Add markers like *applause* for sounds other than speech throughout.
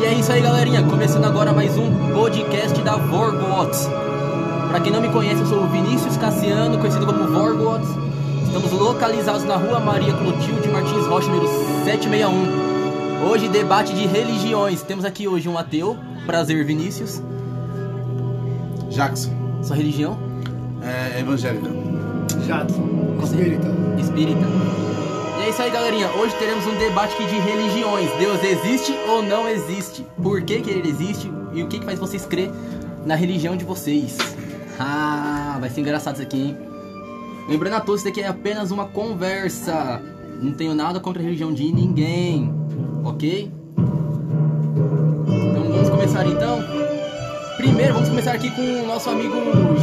E é isso aí, galerinha. Começando agora mais um podcast da Vorgots. Pra quem não me conhece, eu sou o Vinícius Cassiano, conhecido como Vorgots. Estamos localizados na rua Maria Clotilde Martins Rocha, número 761. Hoje, debate de religiões. Temos aqui hoje um ateu. Prazer, Vinícius. Jackson, Sua religião? é evangélica. Jadson. Você- Espírita. Espírita. É isso aí, galerinha. Hoje teremos um debate aqui de religiões. Deus existe ou não existe? Por que, que ele existe? E o que, que faz vocês crer na religião de vocês? Ah, vai ser engraçado isso aqui, hein? Lembrando a todos, isso aqui é apenas uma conversa. Não tenho nada contra a religião de ninguém. Ok? Então vamos começar então. Primeiro, vamos começar aqui com o nosso amigo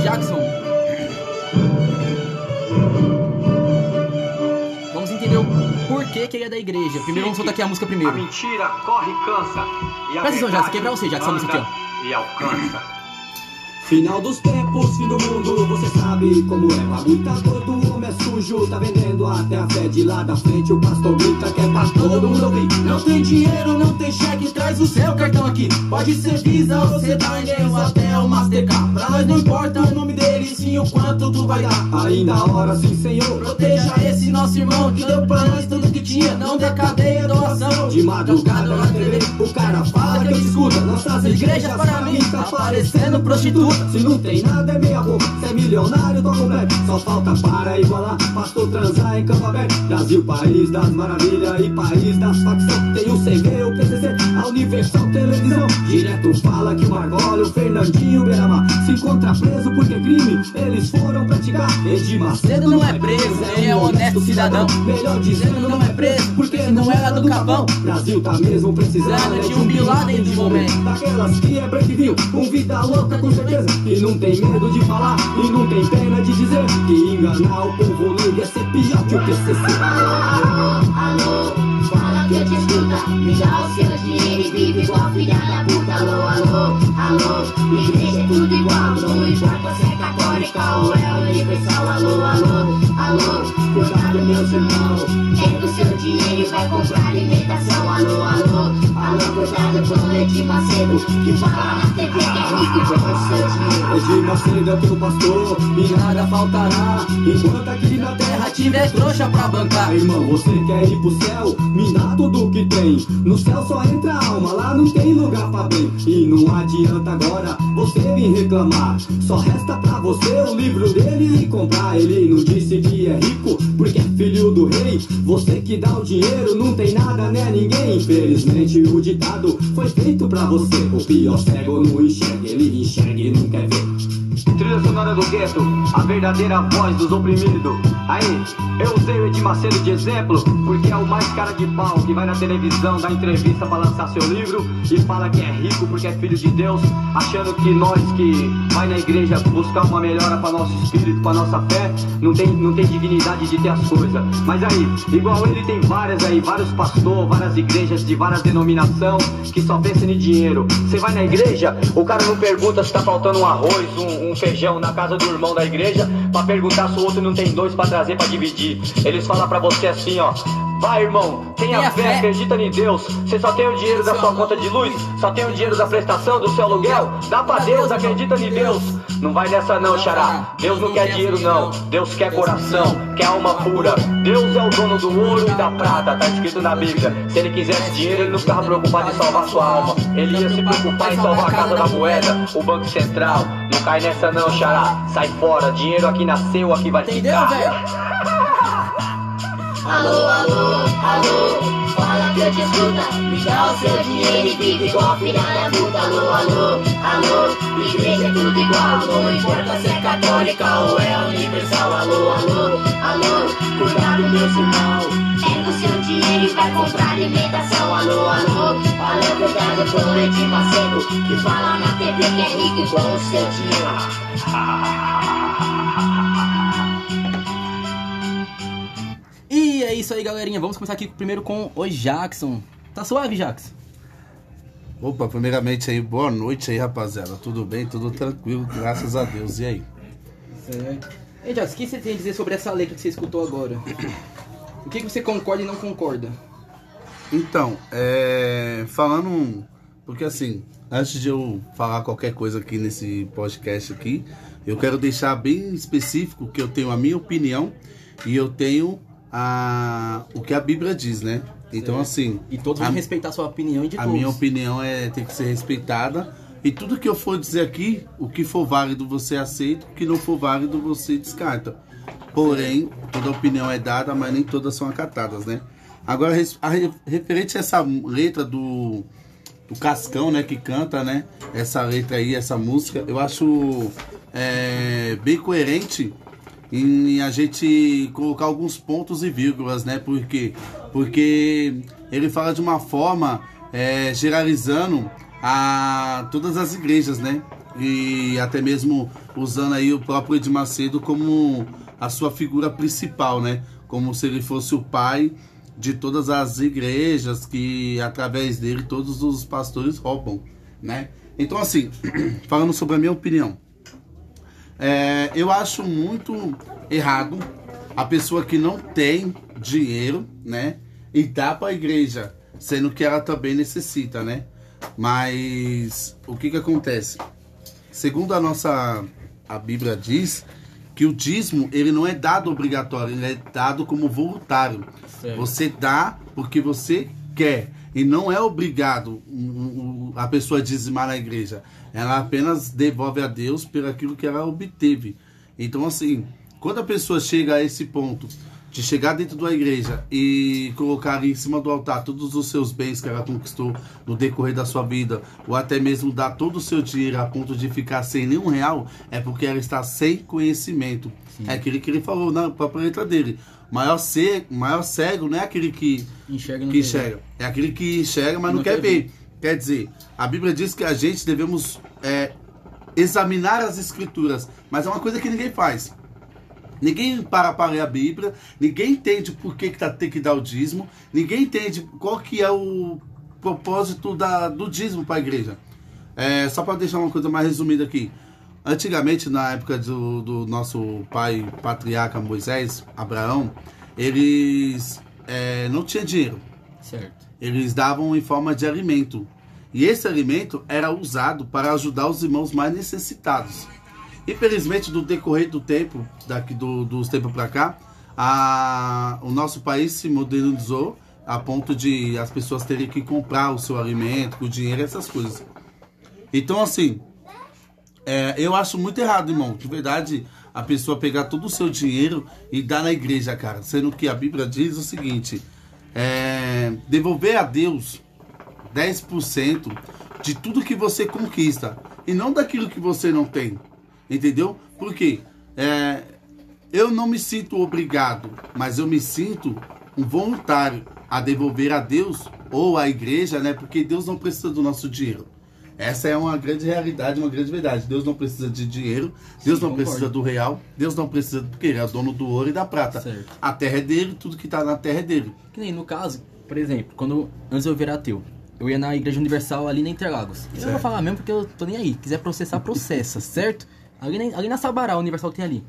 Jackson. Porquê que ele é da igreja. Primeiro vamos soltar aqui a música A primeiro. mentira corre e cansa. E a Presta atenção, Jackson, que é pra você, Jackson, essa música aqui, anda E alcança. Final dos tempos, fim do mundo, você sabe como é. Tá todo, homem é sujo, tá vendendo até a fé de lá da frente. O pastor grita que é pra todo mundo ouvir. Não tem dinheiro, não tem cheque, traz o seu cartão aqui. Pode ser Visa ou Cedainha ou até o Mastercard. Pra nós não importa o nome dele, sim o quanto tu vai dar. Ainda a hora, sim, Senhor, proteja esse nosso irmão que deu pra nós tudo que tinha. Não dê cadeia, doação. De madrugada na TV, o cara fala que eu escuta. Nossas igrejas para mim tá parecendo prostituta. Se não tem nada é meia boca, se é milionário tô completo. Só falta para igualar, pastor transar em campo aberto. Brasil, país das maravilhas e país das facções. Tem o CV, o PCC, a Universal Televisão. Direto fala que o Margola, o Fernandinho Beramar se encontra preso porque crime eles foram praticar. Edir Macedo não é preso, ele é um honesto cidadão. Melhor dizendo, não é preso porque não era do capão. Brasil tá mesmo precisando é de um Bin de momento. Daquelas que é break um vida louca com certeza. E não tem medo de falar, e não tem pena de dizer que enganar o povo livre é ser pior que o PCC. Alô, fala que dá o seu dinheiro e vive igual filha da puta. Alô, alô, alô. Igreja é tudo igual. Não importa se é católica ou é universal. Alô, alô, alô. Cuidado, meus irmãos. Pega o seu dinheiro vai comprar alimentação. Alô, alô, alô. Cuidado com o Edir Macedo. Que fala na TV que é rico com o Macedo é teu pastor, e nada faltará. Enquanto aqui na terra tiver trouxa pra bancar. Irmão, você quer ir pro céu? Me dá tudo que tem. No céu só entra alma, lá não tem lugar pra bem. E não adianta agora você vir reclamar. Só resta pra você o livro dele e comprar. Ele não disse que é rico, porque é filho do rei. Você que dá o dinheiro, não tem nada, né? Ninguém. Infelizmente o ditado foi feito pra você. O pior cego não enxerga, ele enxerga e não quer ver. Trilha sonora do gueto, a verdadeira voz dos oprimidos. Aí, eu usei o Edir Macedo de exemplo, porque é o mais cara de pau que vai na televisão, dá entrevista pra lançar seu livro e fala que é rico porque é filho de Deus, achando que nós que vai na igreja buscar uma melhora pra nosso espírito, pra nossa fé, não tem, não tem dignidade de ter as coisas. Mas aí, igual ele tem várias aí, vários pastores, várias igrejas de várias denominações que só pensam em dinheiro. Você vai na igreja, o cara não pergunta se tá faltando um arroz, um, um feijão na casa do irmão da igreja, pra perguntar se o outro não tem dois pra trazer pra dividir. Eles falam pra você assim, ó. Vai, irmão, tenha Tenha fé, fé. acredita em Deus. Você só tem o dinheiro da sua conta de luz, só tem o dinheiro da prestação do seu aluguel. Dá pra Deus, acredita em Deus. Não vai nessa não, xará. Deus não quer dinheiro não. Deus quer coração, quer alma pura. Deus é o dono do ouro e da prata, tá escrito na Bíblia. Se ele quisesse dinheiro, ele não ficava preocupado em salvar sua alma. Ele ia se preocupar em salvar a casa da moeda, o Banco Central. Não cai nessa não, xará. Sai fora, dinheiro aqui nasceu, aqui vai Entendeu, ficar. velho? *laughs* Alô, alô, alô, fala que eu te escuta. Me dá o seu dinheiro e vive igual filha da puta. Alô, alô, alô, igreja é tudo igual. Não importa se é católica ou é universal. Alô, alô, alô, cuidado, meus irmãos. O seu dinheiro e vai comprar alimentação. Alô, alô, alô, cuidado o Edir Macedo. Que fala na TV que é rico com o seu dinheiro. *laughs* E é isso aí, galerinha. Vamos começar aqui primeiro com o Jackson. Tá suave, Jackson? Opa, primeiramente aí, boa noite aí, rapaziada. Tudo bem? Tudo tranquilo, graças a Deus. E aí? Certo. Ei, Jackson, o que você tem a dizer sobre essa letra que você escutou agora? *coughs* O que, que você concorda e não concorda? Então, é, falando, porque assim, antes de eu falar qualquer coisa aqui nesse podcast aqui, eu quero deixar bem específico que eu tenho a minha opinião e eu tenho a, o que a Bíblia diz, né? Então, Certo. assim, E todos vão respeitar a sua opinião e de a todos. minha opinião é tem que ser respeitada. E tudo que eu for dizer aqui, o que for válido você aceita, o que não for válido você descarta. Porém, toda opinião é dada, mas nem todas são acatadas, né? Agora, a re- referente a essa letra do, do Cascão, né, que canta, né, essa letra aí, essa música, eu acho é, bem coerente em a gente colocar alguns pontos e vírgulas, né? Porque, porque ele fala de uma forma é, generalizando a todas as igrejas, né? E até mesmo usando aí o próprio Edir Macedo como a sua figura principal, né? Como se ele fosse o pai de todas as igrejas que através dele todos os pastores roubam, né? Então assim, *clears throat* falando sobre a minha opinião, é, eu acho muito errado a pessoa que não tem dinheiro, né? E dá para a igreja, sendo que ela também necessita, né? Mas o que que acontece? Segundo a nossa a Bíblia diz que o dízimo ele não é dado obrigatório, ele é dado como voluntário. Certo. Você dá porque você quer e não é obrigado a pessoa dizimar na igreja. Ela apenas devolve a Deus pelo aquilo que ela obteve. Então, assim, quando a pessoa chega a esse ponto de chegar dentro da igreja e colocar em cima do altar todos os seus bens que ela conquistou no decorrer da sua vida, ou até mesmo dar todo o seu dinheiro a ponto de ficar sem nenhum real, é porque ela está sem conhecimento. É aquele que ele falou na própria letra dele. Maior, ser, maior cego não é aquele que Enxerga que enxerga. É aquele que enxerga, mas não, Não quer quer ver. Quer dizer, a Bíblia diz que a gente devemos é, examinar as escrituras, mas é uma coisa que ninguém faz. Ninguém para para ler a Bíblia, ninguém entende por que, que tá, tem que dar o dízimo, ninguém entende qual que é o propósito da, do dízimo para a igreja. É, só para deixar uma coisa mais resumida aqui. Antigamente, na época do, do nosso pai patriarca Moisés, Abraão, eles é, não tinham dinheiro Certo. eles davam em forma de alimento. E esse alimento era usado para ajudar os irmãos mais necessitados. Infelizmente, do decorrer do tempo, daqui do, dos tempos para cá, a, o nosso país se modernizou a ponto de as pessoas terem que comprar o seu alimento, o dinheiro, essas coisas. Então, assim, é, eu acho muito errado, irmão. De verdade, a pessoa pegar todo o seu dinheiro e dar na igreja, cara. Sendo que a Bíblia diz o seguinte: é, devolver a Deus 10% de tudo que você conquista e não daquilo que você não tem. Entendeu? Por quê? É, eu não me sinto obrigado, mas eu me sinto um voluntário a devolver a Deus ou à igreja, né? Porque Deus não precisa do nosso dinheiro. Essa é uma grande realidade, uma grande verdade. Deus não precisa de dinheiro, Deus Sim, não concordo. precisa do real, Deus não precisa porque ele é o dono do ouro e da prata. Certo. A terra é dele, tudo que tá na terra é dele. Que nem no caso, por exemplo, quando antes eu virar ateu, eu ia na Igreja Universal ali na Interlagos. Eu não vou falar mesmo porque eu tô nem aí. Quiser processar, processa, certo? Ali na, ali na Sabará, o Universal que tem ali.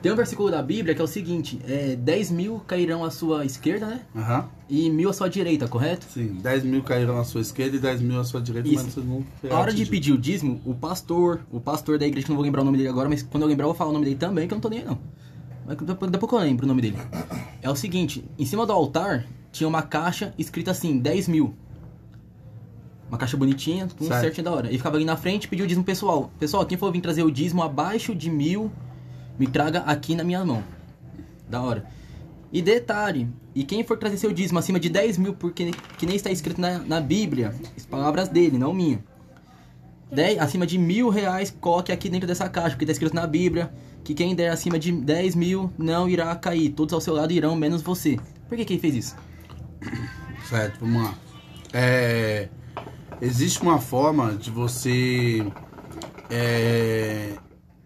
Tem um versículo da Bíblia que é o seguinte: é, 10 mil cairão à sua esquerda, né? Aham. E mil à sua direita, correto? Sim, 10 mil caíram à sua esquerda e 10 mil à sua direita, Isso. mas vocês não A hora de pedir o dízimo, o pastor, o pastor da igreja, que não vou lembrar o nome dele agora, mas quando eu lembrar eu vou falar o nome dele também, que eu não tô nem aí não. Mas depois, depois que eu lembro o nome dele. É o seguinte, em cima do altar tinha uma caixa escrita assim, 10 mil. Uma caixa bonitinha, tudo Certo. certinho da hora. E ficava ali na frente e pediu o dízimo pessoal. Pessoal, quem for vir trazer o dízimo abaixo de mil, me traga aqui na minha mão. Da hora. E detalhe, e quem for trazer seu dízimo acima de 10 mil, porque que nem está escrito na, na Bíblia, as palavras dele, não minha. 10, acima de mil reais, coloque aqui dentro dessa caixa, porque está escrito na Bíblia que quem der acima de 10 mil não irá cair. Todos ao seu lado irão, menos você. Por que, que ele fez isso? Certo, vamos lá. É, existe uma forma de você. É,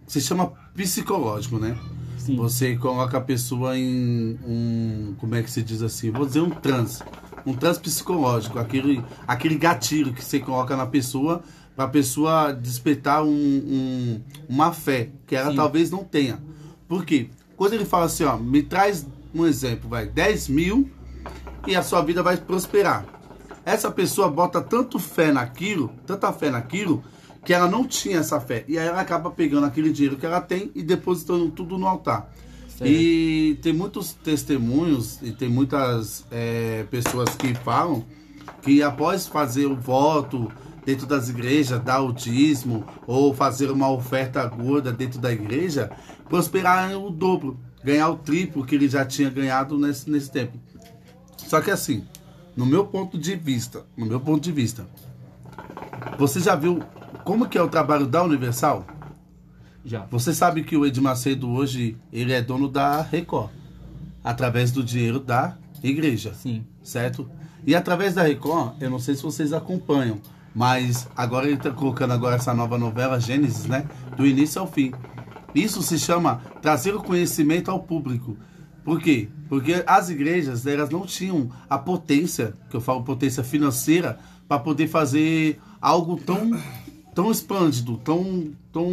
se chama psicológico, né? Sim. Você coloca a pessoa em um. Como é que se diz assim? Vou dizer um transe. Um transe psicológico. Aquele, aquele gatilho que você coloca na pessoa para a pessoa despertar um, um- uma fé que ela Sim. talvez não tenha. Por quê? Quando ele fala assim, ó, me traz um exemplo, vai, 10 mil e a sua vida vai prosperar. Essa pessoa bota tanto fé naquilo, tanta fé naquilo, que ela não tinha essa fé. E aí ela acaba pegando aquele dinheiro que ela tem e depositando tudo no altar. Certo. E tem muitos testemunhos e tem muitas é, pessoas que falam que após fazer o voto dentro das igrejas, dar o dízimo ou fazer uma oferta gorda dentro da igreja, prosperaram o dobro, ganhar o triplo que ele já tinha ganhado nesse, nesse tempo. Só que assim, no meu ponto de vista, no meu ponto de vista, você já viu como que é o trabalho da Universal? Já. Você sabe que o Ed Macedo hoje ele é dono da Record, através do dinheiro da igreja, Sim. certo? E através da Record, eu não sei se vocês acompanham, mas agora ele está colocando agora essa nova novela Gênesis, né? Do início ao fim. Isso se chama trazer o conhecimento ao público. Por quê? Porque as igrejas elas não tinham a potência, que eu falo potência financeira, para poder fazer algo tão tão esplêndido, tão tão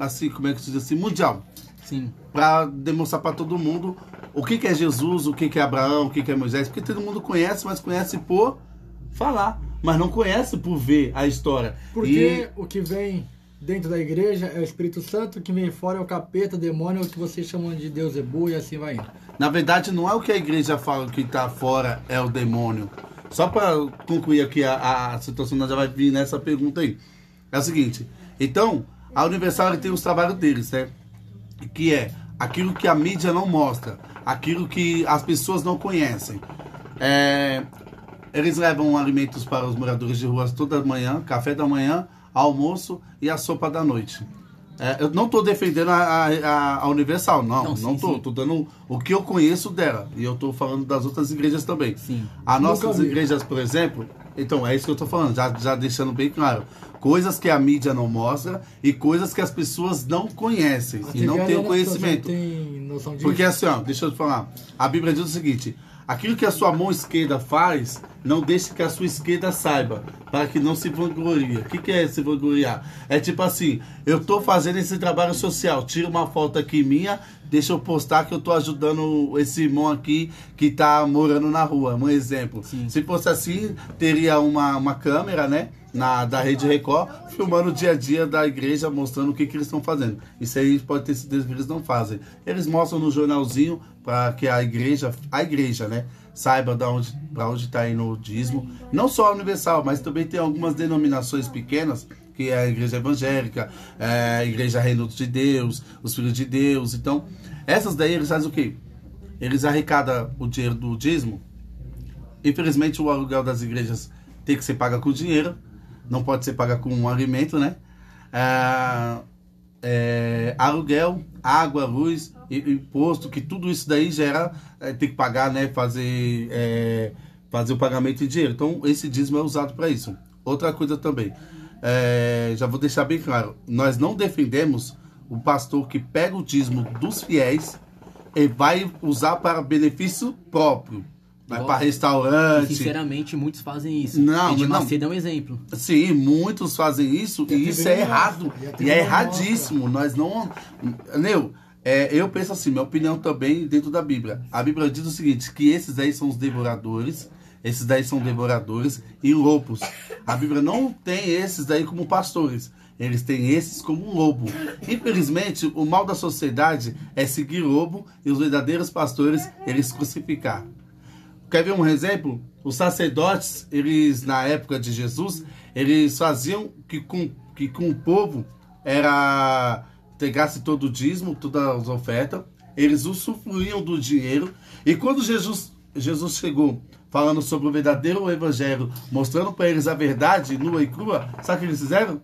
assim, como é que se diz assim, mundial Sim. para demonstrar para todo mundo o que, que é Jesus, o que, que é Abraão, o que, que é Moisés, porque todo mundo conhece, mas conhece por falar, mas não conhece por ver a história. Porque o que vem dentro da igreja é o Espírito Santo, que vem fora é o capeta, demônio, o que vocês chamam de Deus Ebu e assim vai indo. Na verdade, não é o que a igreja fala que está fora é o demônio. Só para concluir aqui a, a situação, nós já vai vir nessa pergunta aí. É o seguinte, então, a Universal tem os trabalhos deles, né? Que é aquilo que a mídia não mostra, aquilo que as pessoas não conhecem. É, eles levam alimentos para os moradores de ruas toda manhã, café da manhã, almoço e a sopa da noite. É, eu não estou defendendo a, a, a Universal, não. Não, sim, Não estou. sim. Dando o que eu conheço dela. E eu estou falando das outras igrejas também. Sim. As Nunca nossas vi. igrejas, por exemplo, então é isso que eu estou falando, já, já deixando bem claro. Coisas que a mídia não mostra e coisas que as pessoas não conhecem e não têm o conhecimento. Tem noção disso? Porque assim, ó, deixa eu te falar. A Bíblia diz o seguinte: aquilo que a sua mão esquerda faz, não deixe que a sua esquerda saiba, para que não se vanglorie. O que, que é se vangloriar? É tipo assim: eu tô fazendo esse trabalho social, tira uma foto aqui minha, deixa eu postar que eu tô ajudando esse irmão aqui que tá morando na rua. Um exemplo. Sim. Se fosse assim, teria uma, uma câmera, né? Na, da Rede Record, filmando o dia a dia da igreja, mostrando o que, que eles estão fazendo. Isso aí pode ter certeza que eles não fazem. Eles mostram no jornalzinho para que a igreja, a igreja, né, saiba da onde, para onde está indo o dízimo. Não só a Universal, mas também tem algumas denominações pequenas, que é a igreja evangélica, é a igreja Reino de Deus, os Filhos de Deus. Então, essas daí eles fazem o quê? Eles arrecadam o dinheiro do dízimo Infelizmente, o aluguel das igrejas tem que ser pago com dinheiro, não pode ser pago com um alimento, né? Ah, é, aluguel, água, luz, imposto, que tudo isso daí gera, é, tem que pagar, né? Fazer, é, fazer o pagamento em dinheiro. Então, esse dízimo é usado para isso. Outra coisa também, é, já vou deixar bem claro, nós não defendemos o pastor que pega o dízimo dos fiéis e vai usar para benefício próprio. Vai para E, restaurante. sinceramente, muitos fazem isso. Não, Edir não. Macedo é um exemplo. Sim, muitos fazem isso E e isso é errado. mostra, e E é erradíssimo. Nós não. Neu, é, eu penso assim, minha opinião também dentro da Bíblia. A Bíblia diz o seguinte: que esses aí são os devoradores, esses daí são devoradores e lobos. A Bíblia não tem esses daí como pastores. Eles têm esses como um lobo. Infelizmente, o mal da sociedade é seguir lobo e os verdadeiros pastores eles crucificar. Quer ver um exemplo? Os sacerdotes, eles na época de Jesus, eles faziam que com, que com o povo era entregasse todo o dízimo, todas as ofertas, eles usufruíam do dinheiro. E quando Jesus, Jesus chegou falando sobre o verdadeiro evangelho, mostrando para eles a verdade nua e crua, sabe o que eles fizeram?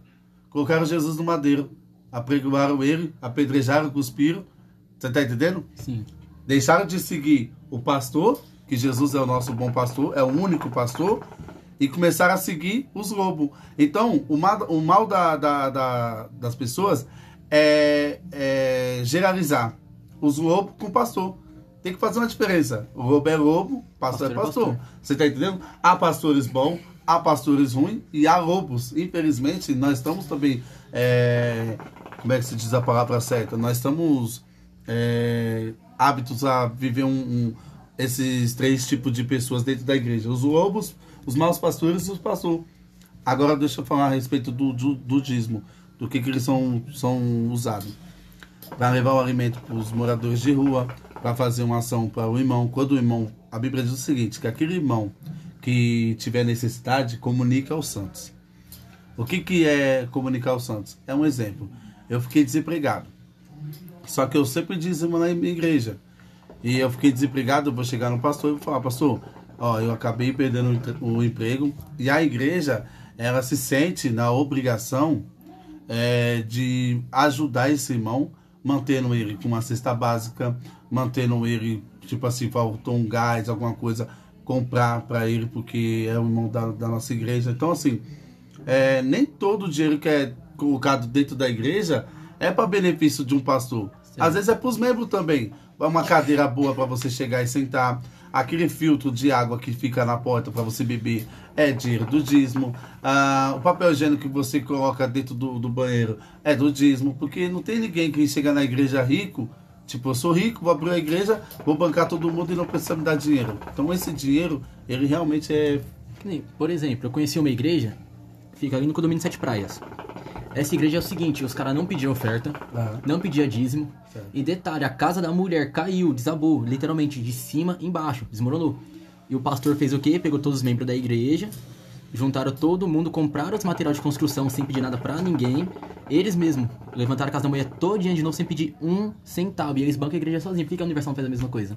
Colocaram Jesus no madeiro, apregoaram ele, apedrejaram, cuspiram. Você está entendendo? Sim. deixaram de seguir o pastor, que Jesus é o nosso bom pastor, é o único pastor, e começaram a seguir os lobos. Então, o mal, o mal da, da- da- das pessoas é, é generalizar os lobos com o pastor. Tem que fazer uma diferença. O lobo é lobo, pastor, Pastor é é pastor. pastor. Você está entendendo? Há pastores bons, há pastores ruins e há lobos. Infelizmente, nós estamos também. é, como é que se diz a palavra certa? Nós estamos é, hábitos a viver um, um- esses três tipos de pessoas dentro da igreja: os lobos, os maus pastores e os pastores. Agora deixa eu falar a respeito do, do, do dízimo, do que, que eles são, são usados. Para levar o alimento para os moradores de rua, para fazer uma ação para o irmão. Quando o irmão, a Bíblia diz o seguinte, que aquele irmão que tiver necessidade, comunica aos santos. O que, que é comunicar aos santos? É um exemplo. Eu fiquei desempregado. Só que eu sempre dizimo na igreja. E eu fiquei desempregado, eu vou chegar no pastor e vou falar, pastor, ó, eu acabei perdendo o emprego. E a igreja, ela se sente na obrigação é, de ajudar esse irmão, mantendo ele com uma cesta básica, mantendo ele, tipo assim, faltou um gás, alguma coisa, comprar para ele, porque é o irmão da, da nossa igreja. Então, assim, é, nem todo o dinheiro que é colocado dentro da igreja é para benefício de um pastor. Às vezes é para os membros também. Uma cadeira boa para você chegar e sentar. Aquele filtro de água que fica na porta para você beber é dinheiro do dízimo. Ah, o papel higiênico que você coloca dentro do, do banheiro é do dízimo. Porque não tem ninguém que chega na igreja rico. Tipo, eu sou rico, vou abrir a igreja, vou bancar todo mundo e não precisa me dar dinheiro. Então esse dinheiro, ele realmente é Por exemplo, eu conheci uma igreja, fica ali no condomínio Sete Praias. Essa igreja é o seguinte, os caras não pediam oferta, Aham. não pedia dízimo. Certo. E detalhe, a casa da mulher caiu, desabou, literalmente, de cima embaixo, desmoronou. E o pastor fez o quê? Pegou todos os membros da igreja, juntaram todo mundo, compraram os materiais de construção sem pedir nada pra ninguém. Eles mesmos levantaram a casa da mulher todinha de novo sem pedir um centavo. E eles bancam a igreja sozinhos. Por que que a Universal não fez a mesma coisa?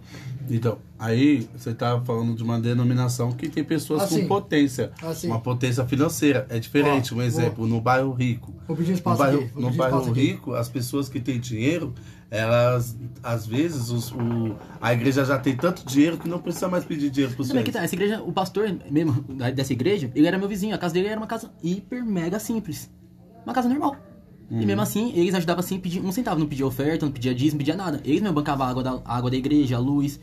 Então, aí você tá falando de uma denominação que tem pessoas Assim. com potência. Assim. Uma potência financeira. É diferente, Ó, um exemplo, no bairro rico. Vou pedir um No espaço bairro, aqui. Vou no bairro espaço aqui. rico, as pessoas que têm dinheiro, elas, às vezes, os- o- a igreja já tem tanto dinheiro que não precisa mais pedir dinheiro para os que tá, essa igreja, o pastor mesmo da- dessa igreja, ele era meu vizinho. A casa dele era uma casa hiper mega simples. Uma casa normal. Uhum. E mesmo assim, eles ajudavam sem pedir um centavo. Não pedia oferta, não pedia dízimo, não pedia nada. Eles mesmo bancavam a água da, a água da igreja, a luz.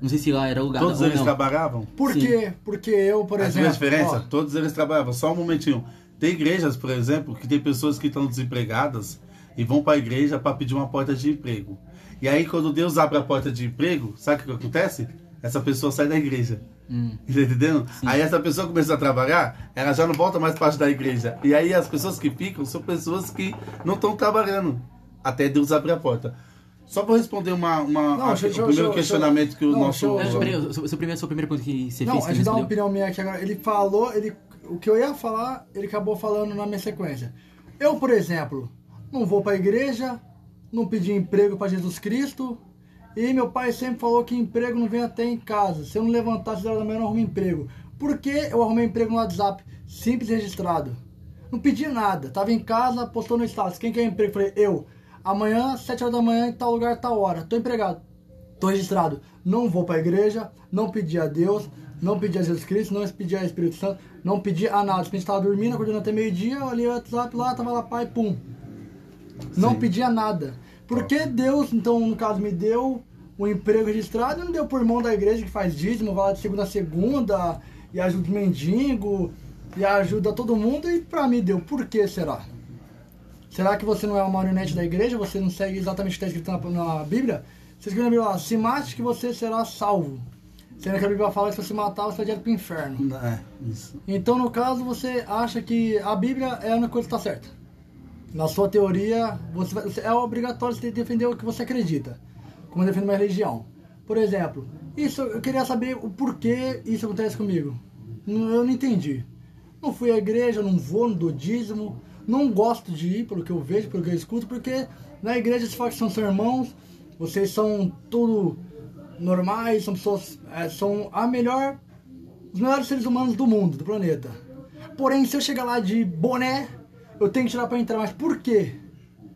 Não sei se lá era lugar Todos ou eles não. trabalhavam? Por Sim. quê? Porque eu, por Mas exemplo. a diferença? ó, Todos eles trabalhavam. Só um momentinho. Tem igrejas, por exemplo, que tem pessoas que estão desempregadas e vão para a igreja para pedir uma porta de emprego. E aí, quando Deus abre a porta de emprego, sabe o que acontece? Essa pessoa sai da igreja. Hum. *laughs* Tá entendendo? Aí essa pessoa começa a trabalhar, ela já não volta mais parte da igreja. E aí as pessoas que ficam são pessoas que não estão trabalhando. Até Deus abrir a porta. Só vou responder uma, uma Não, a- deixa- o deixa- primeiro deixa- questionamento que o não, nosso. deixa eu- eu- seu, seu primeiro, sua primeira pergunta que você Não, fez. a que gente não dá uma opinião minha aqui agora. Ele falou, ele, o que eu ia falar, ele acabou falando na minha sequência. Eu, por exemplo, não vou pra igreja, não pedi emprego pra Jesus Cristo, e meu pai sempre falou que emprego não vem até em casa. Se eu não levantar às 10 horas da manhã, eu não arrumo emprego. Por que eu arrumei emprego no WhatsApp? Simples registrado. Não pedi nada. Tava em casa, postou no status. Quem quer emprego? Falei, eu. Amanhã, 7 horas da manhã, em tal lugar, tal hora. Tô empregado. Tô registrado. Não vou pra igreja, não pedi a Deus, não pedi a Jesus Cristo, não pedi a Espírito Santo, não pedi a nada. A gente tava dormindo, acordando até meio-dia, olhei o WhatsApp lá, tava lá, pai, pum. Não Sim. pedi a nada. Por que Deus, então, no caso, me deu um emprego registrado e não deu por irmão da igreja que faz dízimo, vai lá de segunda a segunda, e ajuda os mendigos, e ajuda todo mundo, e pra mim deu. Por que será? Será que você não é uma marionete da igreja? Você não segue exatamente o que está escrito na, na Bíblia? Você escreve na Bíblia lá, se mate que você será salvo. Sendo que a Bíblia fala que se você matar, você vai direto pro inferno. É, isso. Então, no caso, você acha que a Bíblia é a única coisa que está certa. Na sua teoria, você, vai- é obrigatório você defender o que você acredita, como defender uma religião. Por exemplo, isso eu queria saber o porquê isso acontece comigo. Eu não entendi. Não fui à igreja, não vou, dou dízimo, não gosto de ir pelo que eu vejo, pelo que eu escuto, porque na igreja se fala que são seus irmãos, vocês são tudo normais, são pessoas, é, são a melhor os melhores seres humanos do mundo, do planeta. Porém, se eu chegar lá de boné, eu tenho que tirar pra entrar. Mas por quê?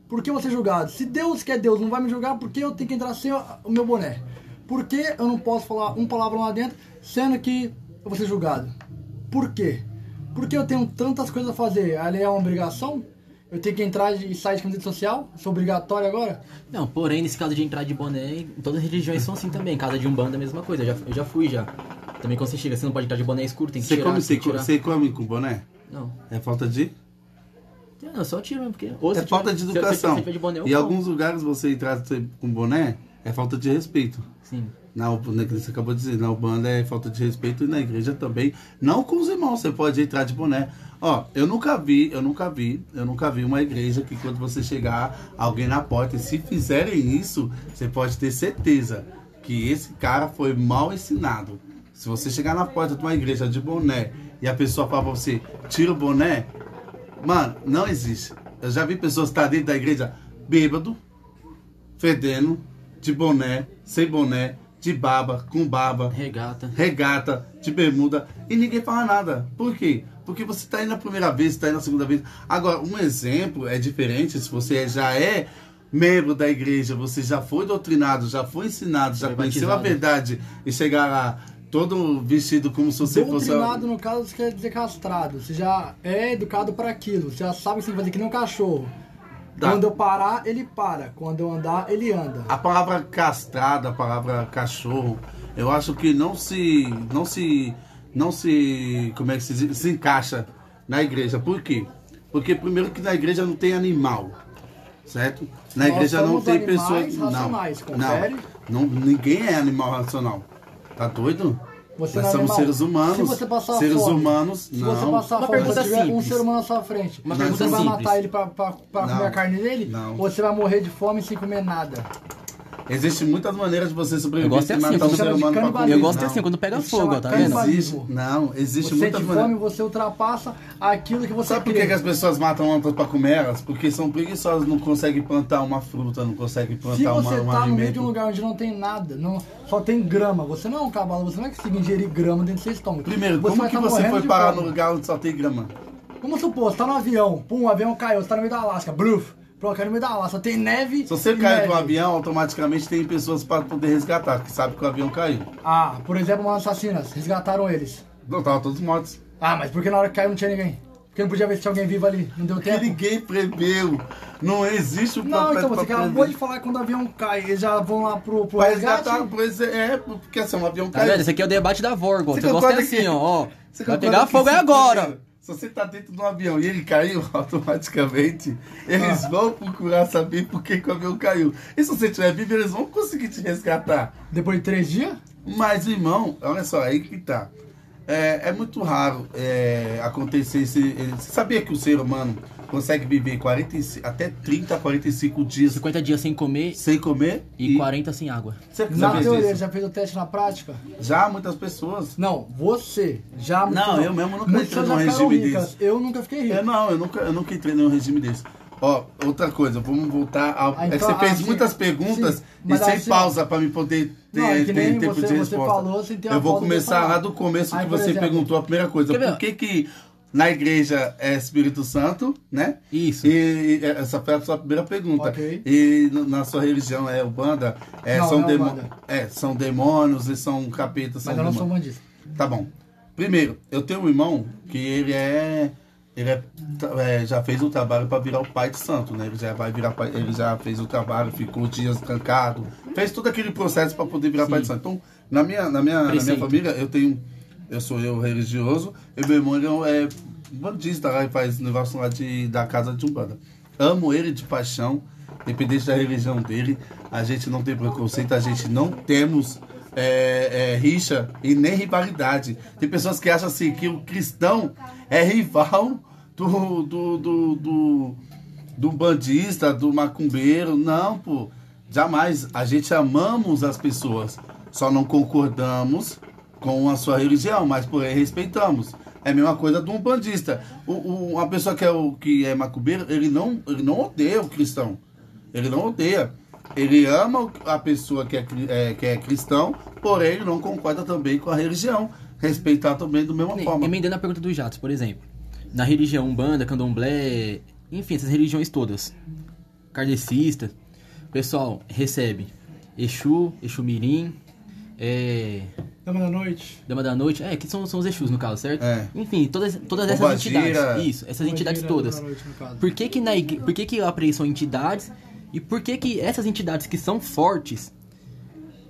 Por que eu vou ser julgado? Se Deus que é Deus não vai me julgar, por que eu tenho que entrar sem o meu boné? Por que eu não posso falar um palavrão lá dentro, sendo que eu vou ser julgado? Por quê? Porque eu tenho tantas coisas a fazer. Ali é uma obrigação? Eu tenho que entrar e sair de camiseta social? Sou obrigatório agora? Não, porém, nesse caso de entrar de boné, todas as religiões são assim também. Casa de Umbanda é a mesma coisa. Eu já, eu já fui já. Também quando você chega, você não pode entrar de boné escuro, tem que Você tirar. come, tem você, tirar. você come com boné? Não. É falta de? Não, eu só tiro mesmo, porque... É falta de se- educação. Se, boné, Em alguns lugares você entrar com boné é falta de respeito. Sim. Na, que você acabou de dizer, na Umbanda é falta de respeito e na igreja também. Não com os irmãos, você pode entrar de boné. Ó, eu nunca vi, eu nunca vi, eu nunca vi uma igreja que quando você chegar, alguém na porta, e se fizerem isso, você pode ter certeza que esse cara foi mal ensinado. Se você chegar na porta de uma igreja de boné e a pessoa fala pra você, tira o boné, mano, não existe. Eu já vi pessoas estar dentro da igreja bêbado, fedendo, de boné, sem boné, de baba, com baba, Regata. regata, de bermuda, e ninguém fala nada. Por quê? Porque você está indo na primeira vez, está indo na segunda vez. Agora, um exemplo é diferente se você já é membro da igreja, você já foi doutrinado, já foi ensinado, já Foi conheceu a batizado. verdade e chegar lá todo vestido como se você fosse. Doutrinado, no caso, você quer dizer castrado. Você já é educado para aquilo. Você já sabe que você que fazer que nem um cachorro. Tá. Quando eu parar, ele para. Quando eu andar, ele anda. A palavra castrada, a palavra cachorro, eu acho que não se, não se, não se, como é que se se encaixa na igreja. Por quê? Porque primeiro que na igreja não tem animal, certo? Na Nós igreja não tem pessoas, não, não, não, ninguém é animal racional. Tá doido? Você Nós é somos seres humanos. Se você passar seres fome, humanos, Se não. você passar Uma fome, pergunta se tiver um ser humano na sua frente, Uma você vai simples. matar ele pra, pra, pra comer a carne dele? Não. Ou você vai morrer de fome sem comer nada? Existem muitas maneiras de você sobreviver Eu gosto sem assim, matar um quando ser chama de humano pra. Eu gosto Não. assim, quando pega fogo, tá vendo? Existe, não, existe Você muitas maneiras. fome, você ultrapassa aquilo que você Sabe por que, que as pessoas matam outras para comer elas? Porque são preguiçosas, não conseguem plantar uma fruta, não conseguem Se plantar uma, você um tá no meio de um lugar onde não tem nada, não, só tem grama, você não é um cavalo, você não vai conseguir ingerir grama dentro do seu estômago. Primeiro, você como que tá você foi parar no lugar onde só tem grama? Vamos supor, você tá no avião, pum, o avião caiu, você tá no meio da Alasca, bruf, caiu no meio da tem neve Se você cai neve. do avião, automaticamente tem pessoas para poder resgatar, que sabe que o avião caiu. Ah, por exemplo, umas assassinas, resgataram eles. Não, estavam todos mortos. Ah, mas por que na hora que caiu não tinha ninguém? Porque não podia ver se tinha alguém vivo ali, não deu Porque tempo? ninguém preveu. Não existe o Não, então você acabou de falar que quando o avião cai, eles já vão lá pro, pro Pra resgate. resgatar, pois é, porque assim, um avião Tá caiu. vendo? Esse aqui é o debate da Vorgon. Você Você gosta assim, que- ó. ó. Você Vai pegar fogo é agora. Se você tá dentro de um avião e ele caiu, *laughs* automaticamente, eles Ah. vão procurar saber por que, que o avião caiu. E se você estiver vivo, eles vão conseguir te resgatar. Depois de três dias? Mas, irmão, olha só, aí que tá. É, é muito raro é, acontecer esse. Você sabia que o ser humano consegue viver 45, até 30, 45 dias 50 dias sem comer sem comer? e 40 sem água. Você Na teoria, disso? já fez o teste na prática? Já muitas pessoas. Não, você. Já Não, eu mesmo nunca entrei num regime ricas. desse. Eu nunca fiquei rico. É, não, eu nunca, eu nunca entrei num regime desse. Ó, outra coisa, vamos voltar ao. Ah, é que então, você fez assim, muitas perguntas sim, e sem assim, pausa pra me poder ter, Não, é ter tempo você- de resposta. falou eu vou começar lá do começo Aí, que você exemplo, perguntou a primeira coisa. Por que que na igreja é Espírito Santo, né? Isso. E, e essa foi a sua primeira pergunta. Ok. E na sua religião é Ubanda? É, Não, são, não é demo- é, são demônios e são capetas. São Mas eu não sou bandista. Tá bom. Primeiro, eu tenho um irmão que ele é. Ele é, é, já fez o trabalho para virar o pai de santo, né? Ele já vai virar pai, ele já fez o trabalho, ficou dias trancado, fez todo aquele processo para poder virar pai de santo. Então, na minha, na minha, na minha família, eu tenho. Eu sou eu religioso, e meu irmão ele é é bandista lá e faz negócio lá de, da casa de Umbanda. Amo ele de paixão, independente da religião dele. A gente não tem preconceito, a gente não temos é, é, rixa e nem rivalidade. Tem pessoas que acham assim que o cristão é rival do, do, do, do, do bandista, do macumbeiro. Não, pô. Jamais. A gente amamos as pessoas. Só não concordamos com a sua religião, mas porém respeitamos. É a mesma coisa de um bandista. O, o- uma pessoa que é, o, que é macumbeiro, ele não, ele não odeia o cristão. Ele não odeia. Ele ama a pessoa que é, é, que é cristão, porém ele não concorda também com a religião. Respeitar também da mesma forma. Emendando a pergunta do Jatos, por exemplo. Na religião Umbanda, Candomblé, enfim, essas religiões todas. Kardecista, o pessoal recebe Exu, Exu Mirim, é, Dama da noite. Dama da Noite, é, que são, são os Exus no caso, certo? É. Enfim, todas, todas essas entidades. Isso, essas entidades todas. noite. Por que que, na igre... por que que aprendi são entidades e por que que essas entidades que são fortes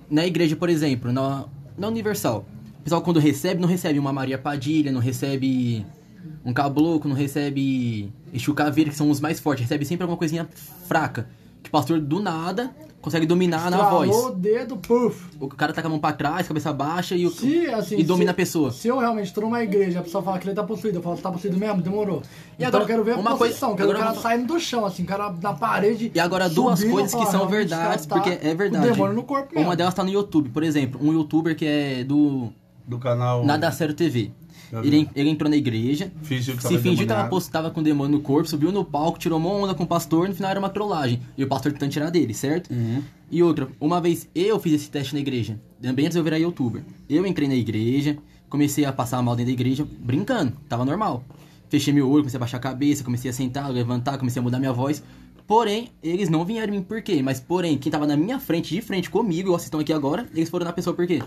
na igreja, por exemplo, na, na Universal, o pessoal quando recebe, não recebe uma Maria Padilha, não recebe um caboclo, não recebe Exu Caveira, que são os mais fortes, recebe sempre alguma coisinha fraca, que o pastor do nada consegue dominar na Estralou voz. o dedo, puf. O cara tá com a mão pra trás, cabeça baixa e, o, Se, assim, e domina se- a pessoa. Se eu realmente tô numa igreja, a pessoa fala que ele tá possuído, eu falo, tá possuído mesmo? Demorou. E então agora, eu quero ver a uma coisa- possessão, quero ver o agora cara saindo do chão, assim, o cara na parede. E agora duas subindo, coisas que são verdades, cara porque tá é verdade. O demônio no corpo mesmo. Uma delas tá no YouTube, por exemplo, um youtuber que é do Do canal. Nada Sério TV. Ele, ele entrou na igreja, Fingiu que se fingiu que tava, endemoniado. posto- tava com o demônio no corpo, subiu no palco, tirou uma onda com o pastor, no final era uma trollagem. E o pastor tentando tirar dele, certo? Uhum. E outra, uma vez eu fiz esse teste na igreja, também antes de eu virar youtuber. Eu entrei na igreja, comecei a passar mal dentro da igreja, brincando, tava normal. Fechei meu olho, comecei a baixar a cabeça, comecei a sentar, levantar, comecei a mudar minha voz. Porém, eles não vieram em mim por quê? Mas, porém, quem tava na minha frente, de frente comigo, igual vocês estão aqui agora, eles foram na pessoa por quê?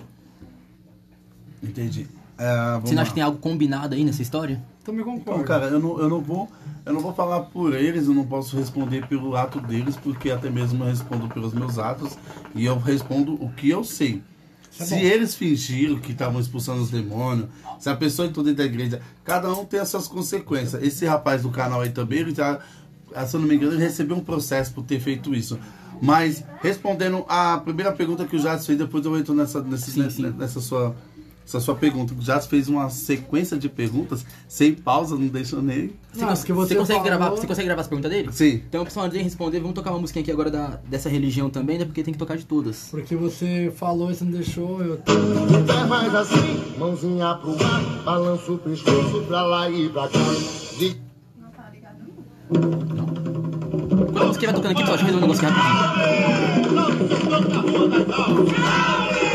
Entendi. É, Você não acha que tem algo combinado aí nessa história? Também Então, concordo. cara, eu não, eu não vou. Eu não vou falar por eles, eu não posso responder pelo ato deles, porque até mesmo eu respondo pelos meus atos e eu respondo o que eu sei. É se bom. eles fingiram que estavam expulsando os demônios, se a pessoa entrou dentro da igreja, cada um tem as suas consequências. Esse rapaz do canal aí também, ele já, ah, se eu não me engano, ele recebeu um processo por ter feito isso. Mas, respondendo a primeira pergunta que o Jades fez, depois eu entro nessa, nesse- Sim, nessa, sim. nessa sua, essa sua pergunta. O Jades fez uma sequência de perguntas, sem pausa, não deixou nem. Você, Não, cons- porque você você consegue falou- gravar, você consegue gravar as perguntas dele? Sim. Então, pessoal, antes de responder, vamos tocar uma musiquinha aqui agora da, dessa religião também, né? Porque tem que tocar de todas. Porque você falou e você não deixou, eu É mais assim, mãozinha pro ar, balança o pescoço pra lá e pra cá. De Quando a música vai tocando aqui, pessoal, deixa eu resolver um negócio aqui rapidinho.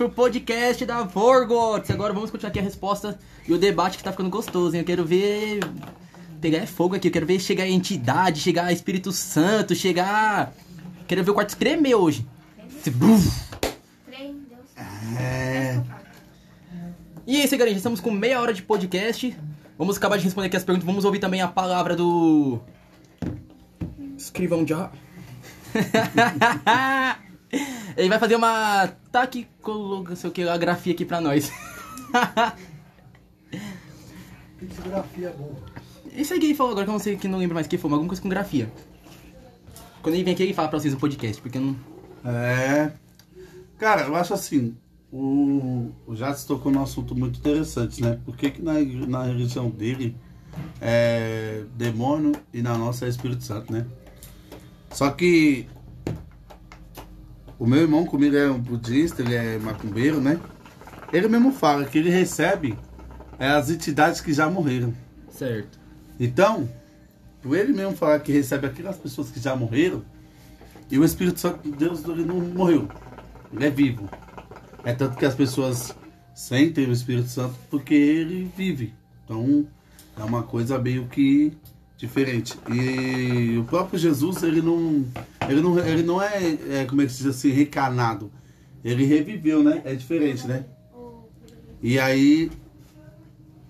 Pro podcast da Vorgots. Agora vamos continuar aqui a resposta e o debate que tá ficando gostoso, hein? Eu quero ver... Pegar fogo aqui, eu quero ver chegar entidade, chegar Espírito Santo, chegar... Quero ver o quarto escremer hoje. Esse bruf. É. E é isso aí, galera. Estamos com meia hora de podcast. Vamos acabar de responder aqui as perguntas. Vamos ouvir também a palavra do. Escrivão já. *laughs* Ele vai fazer uma taquicolo, não sei o que, a grafia aqui pra nós. *laughs* Pixografia é bom. Esse aí que ele falou agora, que eu não sei, que não lembro mais o que foi, mas alguma coisa com grafia. Quando ele vem aqui, ele fala pra vocês no podcast, porque eu não... É. Cara, eu acho assim, o, o Jades tocou num assunto muito interessante, né? Por que, que na, na religião dele é demônio e na nossa é Espírito Santo, né? Só que o meu irmão comigo é um budista, ele é macumbeiro, né? Ele mesmo fala que ele recebe é, as entidades que já morreram. Certo. Então, por ele mesmo falar que recebe aquelas pessoas que já morreram, e o Espírito Santo de Deus ele não morreu, ele é vivo. É tanto que as pessoas sentem o Espírito Santo porque ele vive. Então, é uma coisa meio que diferente. E o próprio Jesus, ele não, ele não, ele não é, é como é que se diz assim, recanado. Ele reviveu, né? É diferente, né? E aí,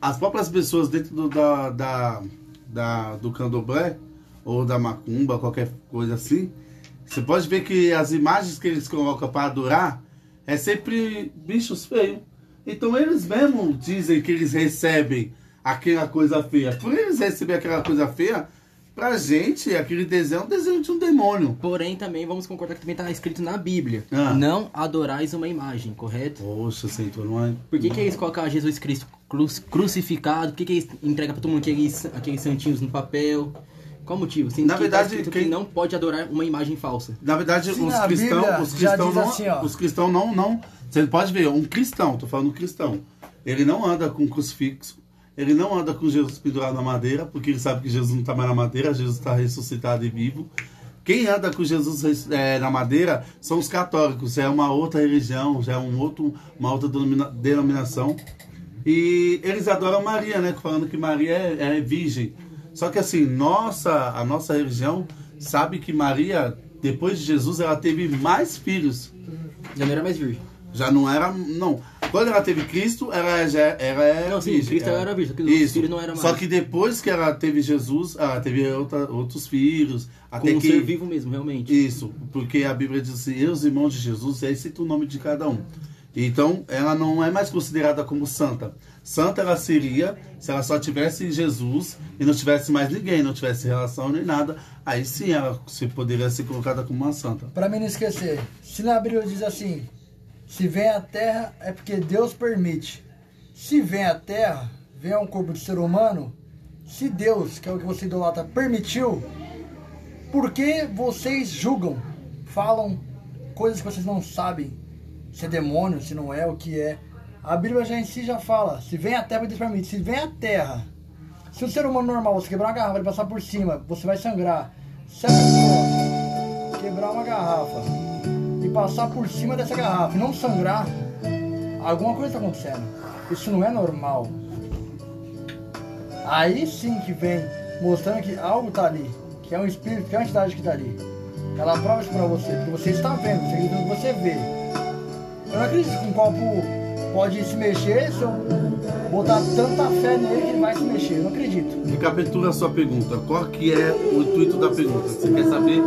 as próprias pessoas dentro do, da, da, da- do candomblé ou da macumba, qualquer coisa assim, você pode ver que as imagens que eles colocam para adorar é sempre bichos feios. Então eles mesmos dizem que eles recebem aquela coisa feia. Por eles receber aquela coisa feia, pra gente, aquele desenho é um desenho de um demônio. Porém, também vamos concordar que também tá escrito na Bíblia. Ah. Não adorais uma imagem, correto? Poxa, você entrou numa... Por que, que eles colocam Jesus Cristo cru- crucificado? Por que, que eles entregam pra todo mundo aqueles, aqueles santinhos no papel? Qual o motivo? Sendo Na que verdade, tá quem- que não pode adorar uma imagem falsa. Na verdade, Se os na cristãos, Bíblia os cristãos não, assim, os cristãos não, não, você pode ver, um cristão, tô falando cristão, ele não anda com crucifixo, ele não anda com Jesus pendurado na madeira, porque ele sabe que Jesus não está mais na madeira, Jesus está ressuscitado e vivo. Quem anda com Jesus é, na madeira são os católicos, é uma outra religião, já é um outro, uma outra denomina- denominação. E eles adoram Maria, né? Falando que Maria é, é virgem. Só que assim, nossa, a nossa religião sabe que Maria, depois de Jesus, ela teve mais filhos. Já não era mais virgem. Já não era. Não. Quando ela teve Cristo, ela já ela era. Não, sim, virgem. Cristo ela era virgem, os Isso. filhos não eram Só mais. que depois que ela teve Jesus, ela teve outra- outros filhos. Até Como um que. ser vivo mesmo, realmente. Isso, porque a Bíblia diz assim, eu, os irmãos de Jesus, e aí cita o nome de cada um. Então, ela não é mais considerada como santa. Santa ela seria se ela só tivesse Jesus e não tivesse mais ninguém, não tivesse relação nem nada. Aí sim ela se poderia ser colocada como uma santa. Pra mim não esquecer, se na Bíblia diz assim, se vem à terra é porque Deus permite. Se vem à terra, vem a um corpo de ser humano, se Deus, que é o que você idolatra, permitiu, por que vocês julgam, falam coisas que vocês não sabem, se é demônio, se não é, o que é? A Bíblia já em si já fala, se vem à terra, Deus permite. Se vem à terra, se o ser humano normal, você quebrar uma garrafa e passar por cima, você vai sangrar. Se a pessoa quebrar uma garrafa passar por cima dessa garrafa e não sangrar, alguma coisa está acontecendo. Isso não é normal. Aí sim que vem mostrando que algo tá ali, que é um espírito, que é uma entidade que tá ali. Ela prova isso pra você, porque você está vendo, você vê. Eu não acredito que um copo pode se mexer se eu botar tanta fé nele que ele vai se mexer. Eu não acredito. Recapitula a sua pergunta. Qual que é o intuito da pergunta? Você quer saber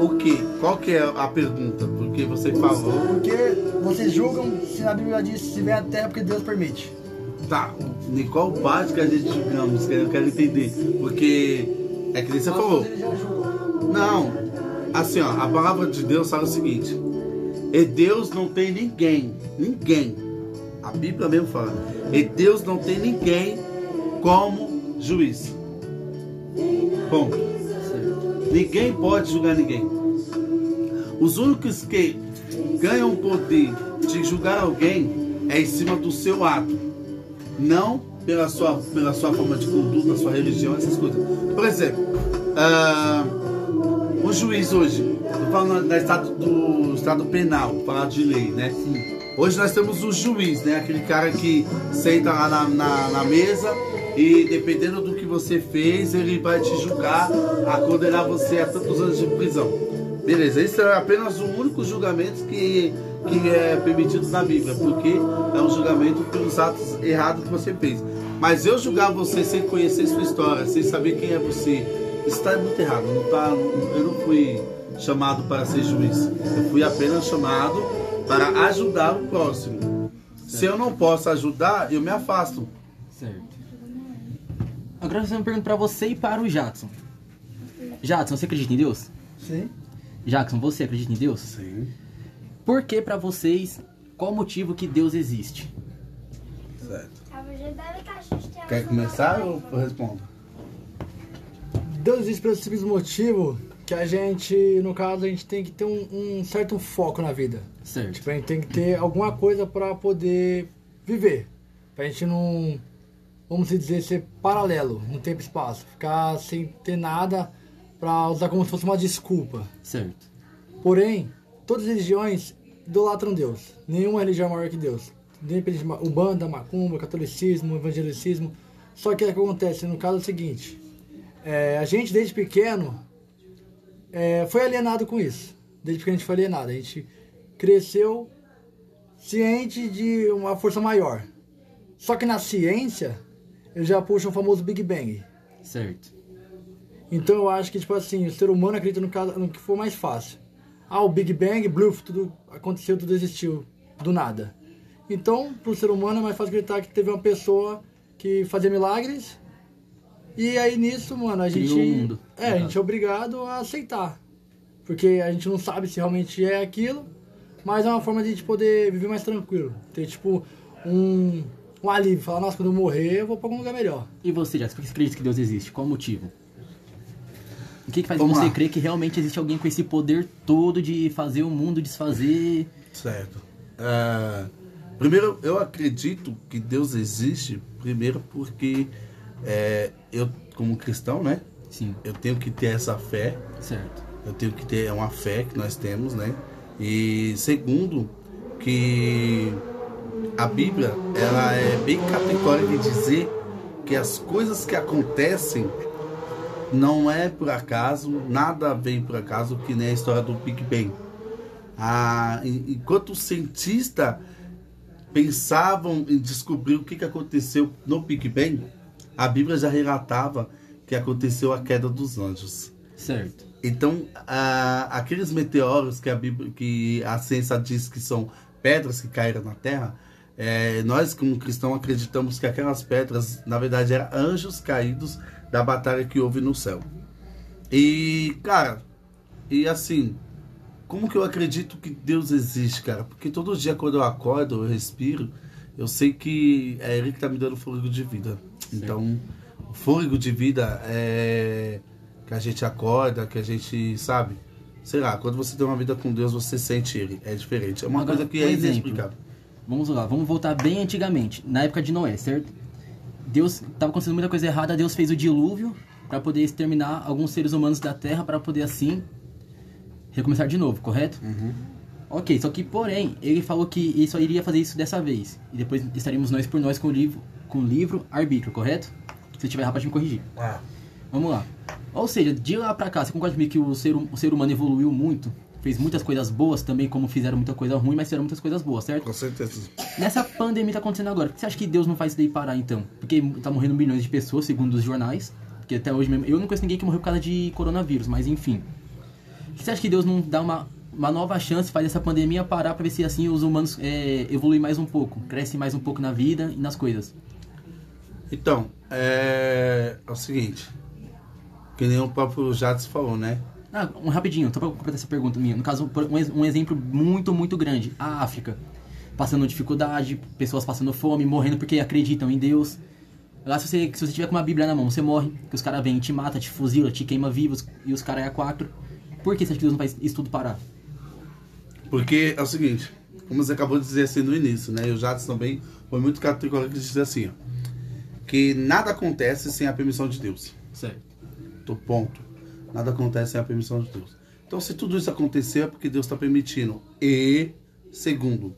o quê? Qual que é a pergunta? Porque você falou... Porque vocês julgam se na Bíblia diz se vem à terra porque Deus permite. Tá, em qual parte que a gente julgamos? Que eu quero entender. Porque é que nem você falou. Não, assim ó, a palavra de Deus fala o seguinte: e Deus não tem ninguém, ninguém. A Bíblia mesmo fala: e Deus não tem ninguém como juiz. Ponto. Ninguém pode julgar ninguém. Os únicos que ganham o poder de julgar alguém é em cima do seu ato, não pela sua, pela sua forma de conduta, sua religião, essas coisas. Por exemplo, ah, o juiz hoje, tô falando da estado do estado penal, falar de lei, né? Hoje nós temos o juiz, né? Aquele cara que senta lá na, na, na mesa e dependendo do que você fez, ele vai te julgar, a condenar você a tantos anos de prisão. Beleza, esse é apenas o único julgamento que, que é permitido na Bíblia, porque é um julgamento pelos atos errados que você fez. Mas eu julgar você sem conhecer sua história, sem saber quem é você, está muito errado. Não tá, eu não fui chamado para ser juiz. Eu fui apenas chamado para ajudar o próximo. Se eu não posso ajudar, eu me afasto. Certo. Agora eu vou fazer uma pergunta pra você e para o Jackson. Jackson, você acredita em Deus? Sim. Jackson, você acredita em Deus? Sim. Por que pra vocês, qual o motivo que Deus existe? Certo. Quer Quer começar ou eu respondo? Deus existe pelo simples motivo que a gente, no caso, a gente tem que ter um, um certo foco na vida. Certo. Tipo, a gente tem que ter alguma coisa pra poder viver. Pra gente não, vamos dizer, ser paralelo no tempo e espaço. Ficar sem ter nada pra usar como se fosse uma desculpa. Certo. Porém, todas as religiões idolatram Deus. Nenhuma religião é maior que Deus. Independente de Macumba, Catolicismo, Evangelicismo. Só que o que acontece, no caso é o seguinte. é, a gente, desde pequeno, é, foi alienado com isso. Desde pequeno a gente foi alienado. A gente cresceu ciente de uma força maior. Só que na ciência, eles já puxam o famoso Big Bang. Certo. Então eu acho que, tipo assim, o ser humano acredita no, caso, no que for mais fácil. Ah, o Big Bang, bluff, tudo aconteceu, tudo existiu, do nada. Então, pro ser humano é mais fácil acreditar que teve uma pessoa que fazia milagres. E aí nisso, mano, a Criou gente. o mundo, é, a gente é obrigado a aceitar. Porque a gente não sabe se realmente é aquilo, mas é uma forma de a gente poder viver mais tranquilo. Ter, tipo, um, um alívio. Falar, nossa, quando eu morrer, eu vou pra algum lugar melhor. E você, Jackson, por que você acredita que Deus existe? Qual o motivo? O que, que faz Vamos você lá. crer que realmente existe alguém com esse poder todo de fazer o mundo desfazer? Certo. É, primeiro, eu acredito que Deus existe, primeiro porque é, eu, como cristão, né? Sim, Eu tenho que ter essa fé, certo. eu tenho que ter uma fé que nós temos, né? E segundo, que a Bíblia, ela é bem categórica em dizer que as coisas que acontecem não é por acaso, nada vem por acaso, que nem a história do Big Bang. Ah, en- enquanto os cientistas pensavam em descobrir o que, que aconteceu no Big Bang, a Bíblia já relatava que aconteceu a queda dos anjos. Certo. Então, aqueles meteoros que a, Bíblia, que a ciência diz que são pedras que caíram na Terra, é, nós, como cristãos, acreditamos que aquelas pedras, na verdade, eram anjos caídos da batalha que houve no céu. E, cara, e assim, como que eu acredito que Deus existe, cara? Porque todo dia quando eu acordo, eu respiro, eu sei que é Ele que tá me dando fôlego de vida. Então, o fôlego de vida é que a gente acorda, que a gente, sabe? Sei lá, quando você tem uma vida com Deus, você sente Ele. É diferente. É uma Agora, coisa que é exemplo. inexplicável. Vamos lá, vamos voltar bem antigamente, na época de Noé, certo? Deus estava acontecendo muita coisa errada, Deus fez o dilúvio para poder exterminar alguns seres humanos da Terra para poder assim recomeçar de novo, correto? Ok, só que porém ele falou que ele só iria fazer isso dessa vez e depois estaríamos nós por nós com o livro, com o livro arbítrio, correto? Se tiver errado pode me corrigir. Vamos lá. Ou seja, de lá pra cá, você concorda comigo que o ser, hum- o ser humano evoluiu muito? Fez muitas coisas boas também, como fizeram muita coisa ruim, mas fizeram muitas coisas boas, certo? Com certeza. Nessa pandemia tá acontecendo agora, por que você acha que Deus não faz isso daí parar então? Porque tá morrendo milhões de pessoas, segundo os jornais. Porque até hoje mesmo. Eu não conheço ninguém que morreu por causa de coronavírus, mas enfim. Por que você acha que Deus não dá uma, uma nova chance, faz essa pandemia parar pra ver se assim os humanos é, evoluem mais um pouco, crescem mais um pouco na vida e nas coisas? Então, é, é o seguinte. Que nem o próprio Jadson falou, né? Ah, um rapidinho, só pra completar essa pergunta minha. No caso, um, ex- um exemplo muito, muito grande. A África. Passando dificuldade, pessoas passando fome, morrendo porque acreditam em Deus. Lá se você, se você tiver com uma Bíblia na mão, você morre, que os caras vêm, te mata, te fuzila, te queima vivos e os caras é a quatro. Por que você acha que Deus não faz isso tudo parar? Porque é o seguinte, como você acabou de dizer assim no início, né? E o Jadson também foi muito categórico de dizer assim, ó, que nada acontece sem a permissão de Deus. Certo. Do ponto. Nada acontece sem a permissão de Deus. Então, se tudo isso aconteceu, é porque Deus está permitindo. E, segundo,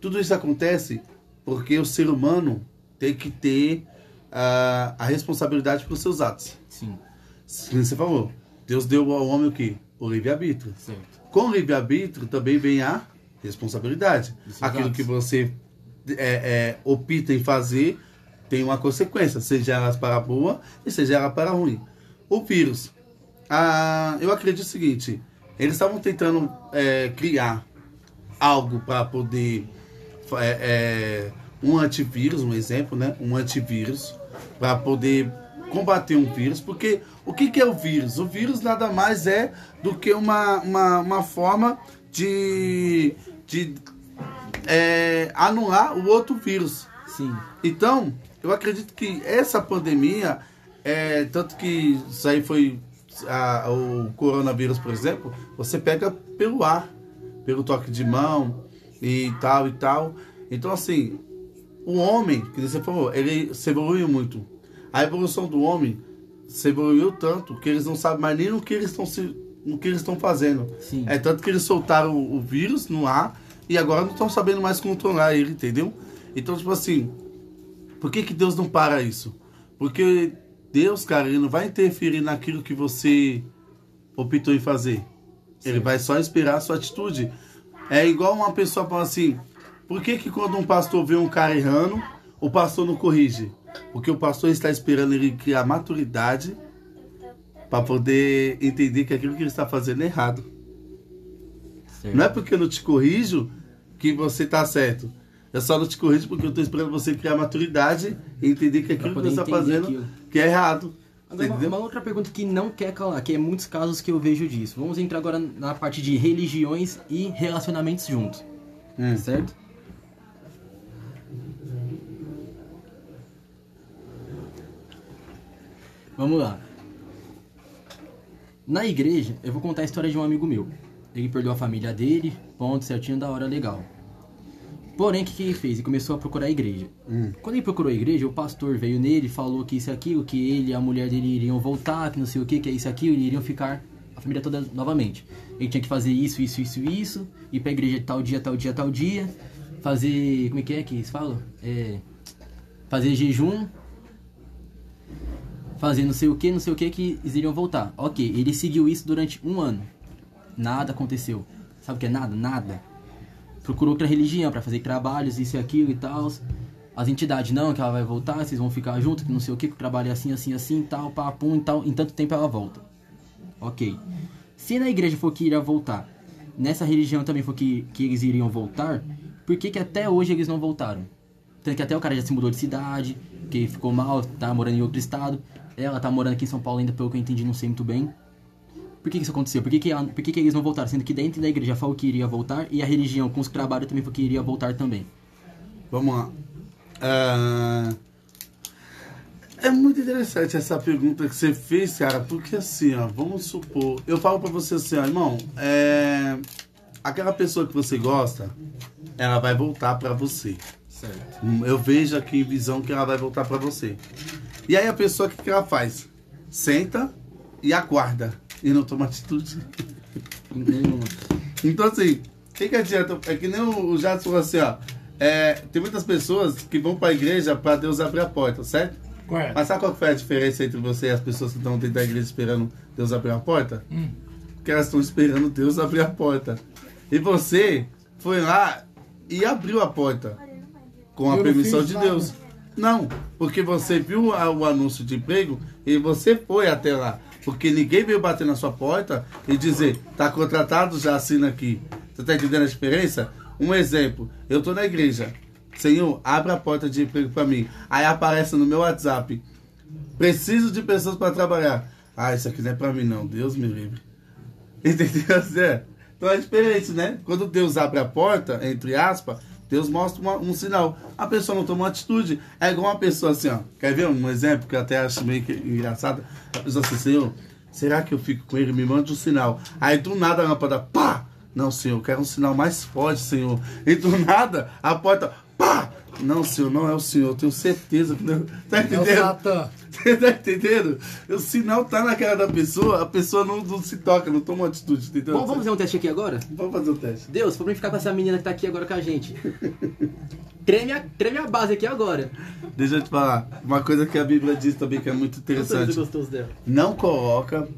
tudo isso acontece porque o ser humano tem que ter ah, a responsabilidade pelos seus atos. Sim. Como você falou, Deus deu ao homem o quê? O livre-arbítrio. Certo. Com o livre-arbítrio também vem a responsabilidade. Aquilo que você é, é, opta em fazer tem uma consequência, seja ela para boa e seja ela para ruim. O vírus. Ah, eu acredito o seguinte, Eles estavam tentando é, criar algo para poder é, é, um antivírus, um exemplo, né? Um antivírus para poder combater um vírus, porque o que, que é o vírus? O vírus nada mais é do que uma, uma, uma forma de, de é, anular o outro vírus. Sim. Então, eu acredito que essa pandemia, é, tanto que isso aí foi a- o coronavírus, por exemplo, você pega pelo ar, pelo toque de mão e tal e tal. Então, assim, o homem, que você falou, ele se evoluiu muito. A evolução do homem se evoluiu tanto que eles não sabem mais nem no que eles estão se, no que eles estão fazendo. Sim. É tanto que eles soltaram o, o vírus no ar e agora não estão sabendo mais controlar ele, entendeu? Então, tipo assim, por que, que Deus não para isso? Porque Deus, cara, ele não vai interferir naquilo que você optou em fazer. Ele vai só esperar a sua atitude. É igual uma pessoa falando assim: por que, que quando um pastor vê um cara errando, o pastor não corrige? Porque o pastor está esperando ele criar maturidade para poder entender que aquilo que ele está fazendo é errado. Certo. Não é porque eu não te corrijo que você está certo. Eu só não te corrijo porque eu estou esperando você criar maturidade e entender que aquilo que você está fazendo aquilo. que é errado. Agora, uma, uma outra pergunta que não quer calar, que é muitos casos que eu vejo disso. Vamos entrar agora na parte de religiões e relacionamentos juntos. Hum. Certo? Vamos lá. Na igreja, eu vou contar a história de um amigo meu. Ele perdeu a família dele, ponto, certinho, da hora, legal. Porém, o que, que ele fez? Ele começou a procurar a igreja. Quando ele procurou a igreja, o pastor veio nele, falou que isso e aquilo, que ele e a mulher dele iriam voltar, que não sei o que, que é isso e aquilo, e iriam ficar a família toda novamente. Ele tinha que fazer isso, isso, isso, isso, ir pra igreja tal dia, tal dia, tal dia, fazer. Como é que é que eles falam? É. Fazer jejum, fazer não sei o que, não sei o que, que eles iriam voltar. Ok, ele seguiu isso durante um ano. Nada aconteceu. Sabe o que é nada? Nada procurou outra religião para fazer trabalhos, isso e aquilo e tal. As entidades, não, que ela vai voltar, vocês vão ficar juntos, que não sei o que, que o trabalho é assim, assim, assim, tal, pá, pum, e tal, em tanto tempo ela volta. Ok. Se na igreja for que iria voltar, nessa religião também for que, que eles iriam voltar, por que que até hoje eles não voltaram? Tanto que até o cara já se mudou de cidade, que ficou mal, tá morando em outro estado. Ela tá morando aqui em São Paulo ainda, pelo que eu entendi, não sei muito bem. Por que, que isso aconteceu? Por que, que, por que, que eles não voltaram? Sendo que dentro da igreja falou que iria voltar e a religião com os trabalhos também falou que iria voltar também. Vamos lá. Ah, É muito interessante essa pergunta que você fez, cara, porque assim, ó, vamos supor, eu falo pra você assim, ó, irmão, é, aquela pessoa que você gosta, ela vai voltar pra você. Certo. Hum, Eu vejo aqui em visão que ela vai voltar pra você. E aí a pessoa, o que, que ela faz? Senta e aguarda e não toma atitude. *laughs* Então, assim, o que, que adianta? É que nem o Jato falou assim, ó. é, tem muitas pessoas que vão pra igreja pra Deus abrir a porta, certo? Correto. Mas sabe qual foi a diferença entre você e as pessoas que estão dentro da igreja esperando Deus abrir a porta? Porque elas estão esperando Deus abrir a porta. E você foi lá e abriu a porta com a Eu permissão de nada. Deus. Não, porque você viu a- o anúncio de emprego e você foi até lá. Porque ninguém veio bater na sua porta e dizer, tá contratado, já assina aqui. Você tá entendendo a diferença? Um exemplo, eu tô na igreja. Senhor, abre a porta de emprego para mim. Aí aparece no meu WhatsApp. Preciso de pessoas para trabalhar. Ah, isso aqui não é para mim não. Deus me livre. *laughs* Entendeu? Então é diferente, né? Quando Deus abre a porta, entre aspas, Deus mostra uma- um sinal. A pessoa não toma uma atitude. É igual uma pessoa assim, ó. Quer ver um exemplo que eu até acho meio engraçado? A pessoa assim, Senhor, será que eu fico com ele? Me manda um sinal. Aí do nada a lâmpada, pá! Não, Senhor, eu quero um sinal mais forte, Senhor. E do nada a porta, pá! Não, Senhor, não é o Senhor. Eu tenho certeza que não. Tá É o entendendo? Satã. Você *laughs* tá entendendo? O sinal tá na cara da pessoa, a pessoa não, não se toca, não toma atitude, entendeu? Bom, vamos fazer um teste aqui agora? Vamos fazer o teste. Deus, mim ficar com essa menina que tá aqui agora com a gente. Treme a, treme a base aqui agora. Deixa eu te falar. Uma coisa que a Bíblia diz também que é muito interessante. gostoso dela. Não coloca,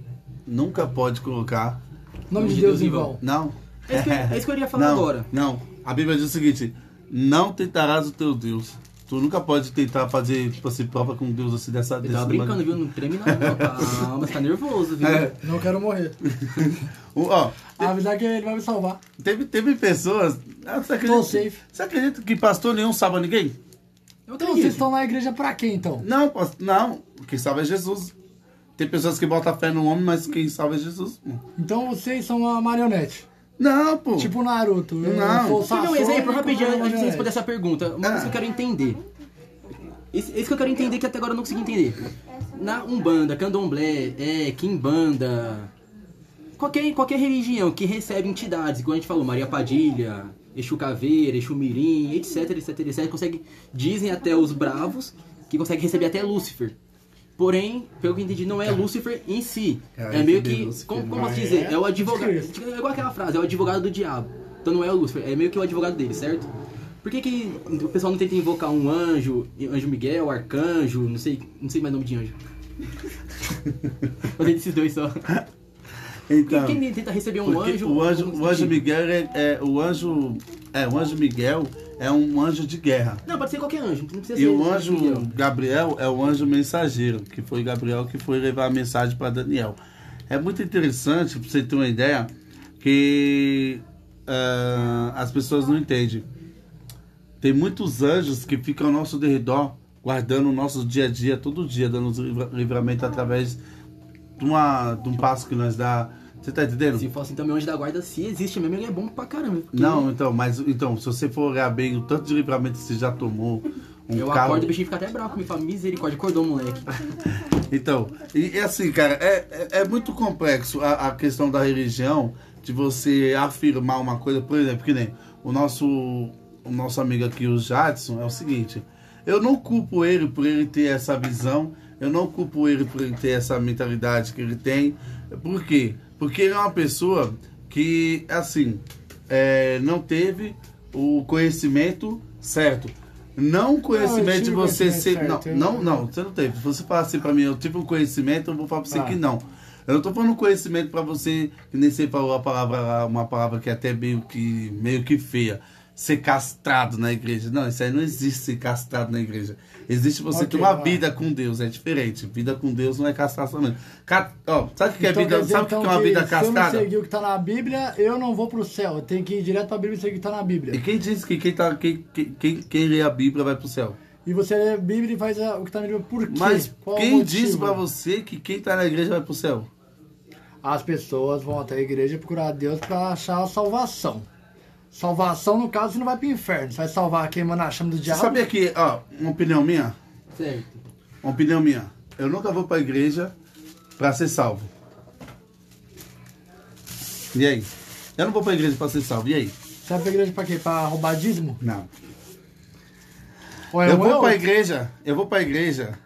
nunca pode colocar. Nome de Deus em vão. Não. É isso que eu- é isso que eu iria falar não, agora. Não. A Bíblia diz o seguinte: não tentarás o teu Deus. Tu nunca pode tentar fazer, tipo assim, prova com Deus assim dessa Eu desse tava brincando, viu? Não treme não, não. *laughs* Calma, você tá nervoso, viu? É. Não quero morrer. *laughs* O- Ó, Avisar que ele vai me salvar. teve, teve pessoas. Ah, Você Tô acredita, safe. você acredita que pastor nenhum salva ninguém? Eu Então vocês estão na igreja pra quê, então? Não, não. Quem salva é Jesus. Tem pessoas que botam fé no homem, mas quem salva é Jesus. Então vocês são uma marionete. Não, pô. Tipo o Naruto. Eu Não. eu dar um exemplo rapidinho antes de você marionete. responder essa pergunta. Uma coisa que eu quero entender. Esse, esse que eu quero entender que até agora eu não consegui entender. Na Umbanda, Candomblé, é, Kimbanda, qualquer, qualquer religião que recebe entidades, igual a gente falou, Maria Padilha, Exu Caveira, Exu Mirim, etc, etc, etc, consegue, dizem até os bravos, que consegue receber até Lúcifer. Porém, pelo que eu entendi, não é Lúcifer em si. Cara, é meio que. Lúcifer Como, como posso é dizer? É o advogado. Cristo. É igual aquela frase, é o advogado do diabo. Então não é o Lúcifer, é meio que o advogado dele, certo? Por que, que o pessoal não tenta invocar um anjo, anjo Miguel, arcanjo, não sei, não sei mais nome de anjo. *laughs* Falei desses dois só. Então, Quem, quem tenta receber um anjo. o anjo, o anjo? Miguel é, é- o anjo, é o anjo Miguel é um anjo de guerra. Não, pode ser qualquer anjo, não precisa E ser o anjo Miguel. Gabriel é o anjo mensageiro, que foi Gabriel que foi levar a mensagem para Daniel. É muito interessante, para você ter uma ideia, que ah, as pessoas não entendem. Tem muitos anjos que ficam ao nosso derredor, guardando o nosso dia a dia, todo dia, dando livramento através de, uma, de um passo que nós dá. Você tá entendendo? Se for assim também, anjo da guarda, se existe mesmo, ele é bom pra caramba. porque Não, então, mas então, se você for olhar bem o tanto de livramento que você já tomou, um Eu carro. acordo e o bichinho fica até bravo comigo, fala, misericórdia, acordou, moleque. *laughs* Então, e, e assim, cara, é, é, é muito complexo a, a questão da religião, de você afirmar uma coisa, por exemplo, que nem o nosso, o nosso amigo aqui, o Jadson, é o seguinte, eu não culpo ele por ele ter essa visão, eu não culpo ele por ele ter essa mentalidade que ele tem, por quê? Porque ele é uma pessoa que, assim, é, não teve o conhecimento certo. Não conhecimento de você conhecimento ser. certo, Não, não- não, você não teve. Se você falar assim pra mim, eu tive um conhecimento, eu vou falar pra você Ah. que não. Eu não tô falando conhecimento pra você, que nem você falou a palavra, uma palavra que é até meio que, meio que feia. Ser castrado na igreja. Não, isso aí não existe ser castrado na igreja. Existe você Ok, ter uma vai. vida com Deus, é diferente. Vida com Deus não é castração mesmo. Ca- ó, sabe o que é Então, vida? dizer, sabe o que então, é uma vida Se eu não seguir o que tá na Bíblia, eu não vou pro céu. Eu tenho que ir direto pra Bíblia e seguir o que tá na E Bíblia. quem diz que quem, tá, quem, quem, quem, lê a Bíblia vai pro céu? E você lê a Bíblia e faz a- o que tá na Bíblia. Por quê? Mas Qual o quem diz pra você que quem tá na igreja vai pro céu? As pessoas vão até a igreja procurar Deus pra achar a salvação. Salvação, no caso, você não vai pro inferno. Você vai salvar queimando a chama do Você diabo. sabia que, ó, uma opinião minha? Certo. Uma opinião minha. Eu nunca vou pra igreja pra ser salvo. E aí? Eu não vou pra igreja pra ser salvo. E aí? Você vai pra igreja pra quê? Pra roubar dízimo? Não. Ou é Eu um ou vou é pra igreja, eu vou pra igreja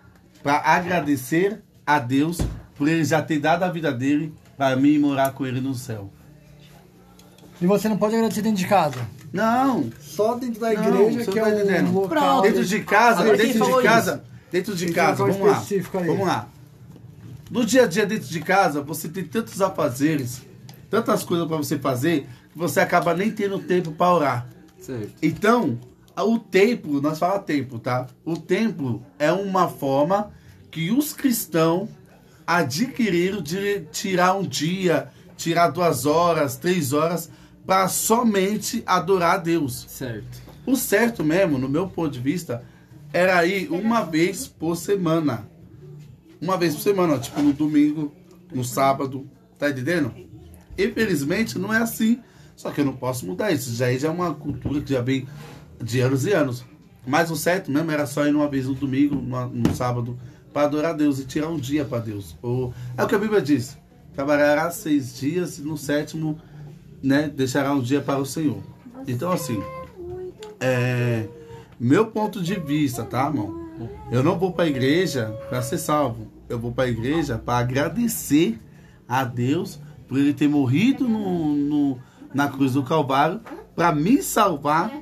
pra agradecer a Deus por ele já ter dado a vida dele pra mim morar com ele no céu. E você não pode agradecer dentro de casa. Não, Só dentro da Não, igreja, você que não é tá entendendo. um local... Dentro de casa, Agora dentro de casa, dentro de casa, vamos lá. aí. Vamos lá. No dia a dia dentro de casa, você tem tantos afazeres, tantas coisas para você fazer, que você acaba nem tendo tempo para orar. Certo. Então, o templo, nós falamos templo, tá? O templo é uma forma que os cristãos adquiriram de tirar um dia, tirar duas horas, três horas, para somente adorar a Deus. Certo. O certo mesmo, no meu ponto de vista, era ir uma vez por semana. Uma vez por semana, tipo no domingo, no sábado, tá entendendo? Infelizmente não é assim. Só que eu não posso mudar isso. Já, já é uma cultura que já vem de anos e anos. Mas o certo mesmo era só ir uma vez no domingo, no, no sábado, para adorar a Deus e tirar um dia para Deus. Ou, é o que a Bíblia diz: trabalhará seis dias e no sétimo né, deixará um dia para o Senhor. Então, assim, é, meu ponto de vista, tá, irmão? Eu não vou para a igreja para ser salvo. Eu vou para a igreja para agradecer a Deus por ele ter morrido no, no- na cruz do Calvário para me salvar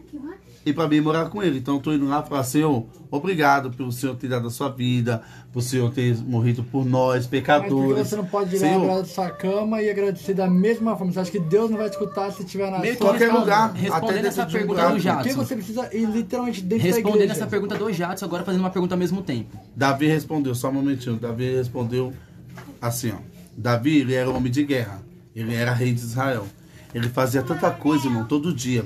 e para mim morar com ele. Então eu tô indo lá falar, Senhor, obrigado pelo Senhor ter dado a sua vida, por Senhor ter morrido por nós, Mas pecadores. você não pode ir lá Senhor, abraçar sua cama e agradecer da mesma forma? Você acha que Deus não vai escutar se estiver na Meio sua qualquer casa? lugar. até Respondendo essa de um pergunta buraco. do Por que Jadson. você precisa ir literalmente dentro da Respondendo essa pergunta do Jadson, agora fazendo uma pergunta ao mesmo tempo. Davi respondeu, só um momentinho. Davi respondeu assim, ó. Davi, ele era homem de guerra. Ele era rei de Israel. Ele fazia tanta coisa, irmão, todo dia.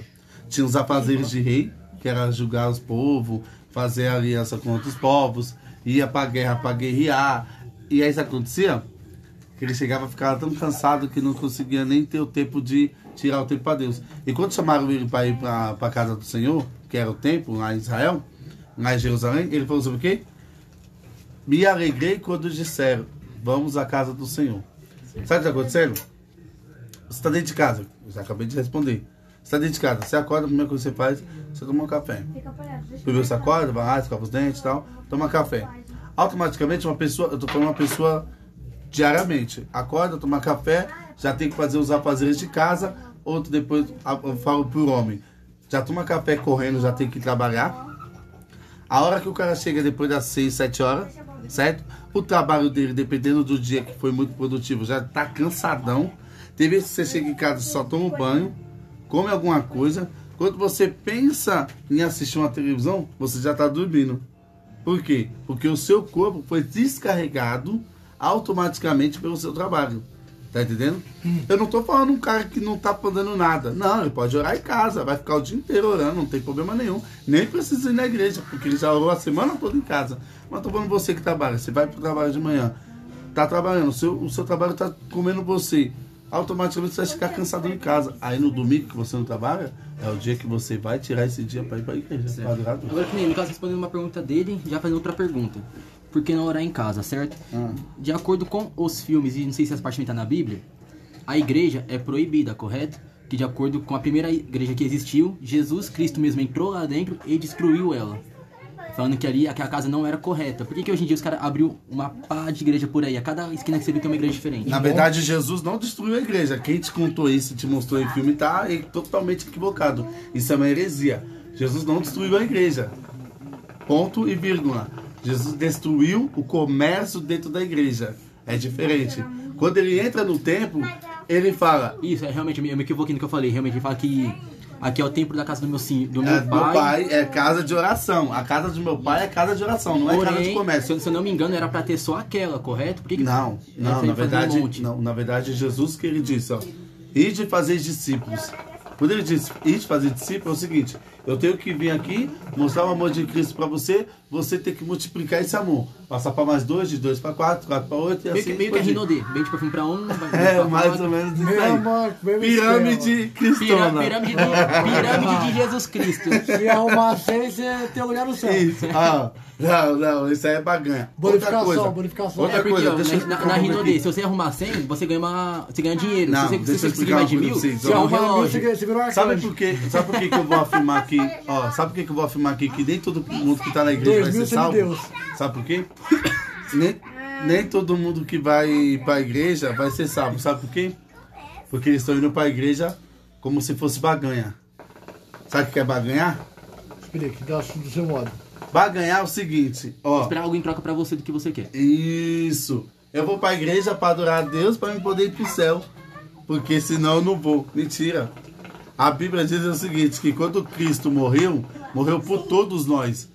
Tinha os afazeres de rei, que era julgar os povos, fazer aliança com outros povos, ia pra guerra pra guerrear. E aí isso acontecia? Que ele chegava a ficar tão cansado que não conseguia nem ter o tempo de tirar o tempo para Deus. E quando chamaram ele para ir para a casa do Senhor, que era o templo lá em Israel, lá em Jerusalém, ele falou sobre o quê? Me alegrei quando disseram, vamos à casa do Senhor. Sabe o que está acontecendo? Você está dentro de casa, eu já acabei de responder. Você está dentro de casa, você acorda, a primeira coisa que você faz, você toma um café. Primeiro você acorda, vai lá, escova os dentes e tal, toma café. Automaticamente uma pessoa, eu tô falando uma pessoa diariamente, acorda, toma café, já tem que fazer os afazeres de casa, outro depois, eu falo pro homem, já toma café correndo, já tem que trabalhar. A hora que o cara chega depois das 6, 7 horas, certo? O trabalho dele, dependendo do dia que foi muito produtivo, já tá cansadão. Tem vezes que você chega em casa e só toma um banho, come alguma coisa. Quando você pensa em assistir uma televisão, você já tá dormindo. Por quê? Porque o seu corpo foi descarregado automaticamente pelo seu trabalho. Tá entendendo? Eu não tô falando um cara que não tá fazendo nada. Não, ele pode orar em casa, vai ficar o dia inteiro orando, não tem problema nenhum. Nem precisa ir na igreja, porque ele já orou a semana toda em casa. Mas tô falando você que trabalha, você vai pro trabalho de manhã, tá trabalhando, o seu, o seu trabalho tá comendo você. Automaticamente você vai ficar cansado em casa. Aí no domingo que você não trabalha, é o dia que você vai tirar esse dia pra ir igreja. adorar a Deus. Agora que nem no caso respondendo uma pergunta dele, já fazendo outra pergunta. Por que não orar em casa, certo? Ah. De acordo com os filmes, e não sei se essa parte também tá na Bíblia, a igreja é proibida, correto? Que de acordo com a primeira igreja que existiu, Jesus Cristo mesmo entrou lá dentro e destruiu ela. Falando que ali que a casa não era correta. Por que, que hoje em dia os caras abriu uma pá de igreja por aí? A cada esquina que você vê tem uma igreja diferente. Na verdade, Jesus não destruiu a igreja. Quem te contou isso, te mostrou em filme, tá totalmente equivocado. Isso é uma heresia. Jesus não destruiu a igreja. Ponto e vírgula. Jesus destruiu o comércio dentro da igreja. É diferente. Quando ele entra no templo, ele fala: Isso, é realmente, eu me equivoquei no que eu falei. Realmente, ele fala que aqui é o templo da casa do meu, sim, do meu é, meu pai. pai é casa de oração. A casa de meu pai é casa de oração, não é casa de Porém, se, comércio. eu- se eu não me engano, era pra ter só aquela, correto? Por que que- Não, não, na um verdade, monte. não, na verdade, Jesus que ele disse, ó, ide fazer discípulos. Quando ele disse, ide fazer discípulos, é o seguinte, eu tenho que vir aqui, mostrar o amor de Cristo pra você, você tem que multiplicar esse amor. Passar pra mais dois, de dois pra quatro, quatro pra oito, e Meio assim que, meio que é. Rinodê. Bem de perfume pra um, É, pra mais quatro. ou menos isso Meu aí. amor, Pirâmide cristona. pirâmide, de, pirâmide de Jesus Cristo. *laughs* Se arrumar seis, você tem lugar no céu. Isso, ah, não, não, isso aí é baganha. Bonificação, Outra coisa, bonificação. Outra É coisa, deixa na, na, Rinodê, se você arrumar 100, você ganha, uma, você ganha dinheiro. Não, se você, se você conseguir mais de mil, você ó. ganha um relógio. você, você Sabe por quê? Sabe por que eu vou afirmar aqui? Ó, sabe por quê que eu vou afirmar aqui que nem todo mundo que tá na igreja vai ser salvo? semideus. Sabe por quê? nem, nem todo mundo que vai pra igreja vai ser salvo. Sabe por quê? Porque eles estão indo pra igreja como se fosse baganha. Sabe o que é baganhar? Explique, dá- do seu modo. Baganhar é o seguinte, ó. Esperar algo em troca pra você do que você quer. Isso. Eu vou pra igreja pra adorar a Deus pra eu poder ir pro céu. Porque senão eu não vou. Mentira. A Bíblia diz o seguinte, que quando Cristo morreu, morreu por todos nós.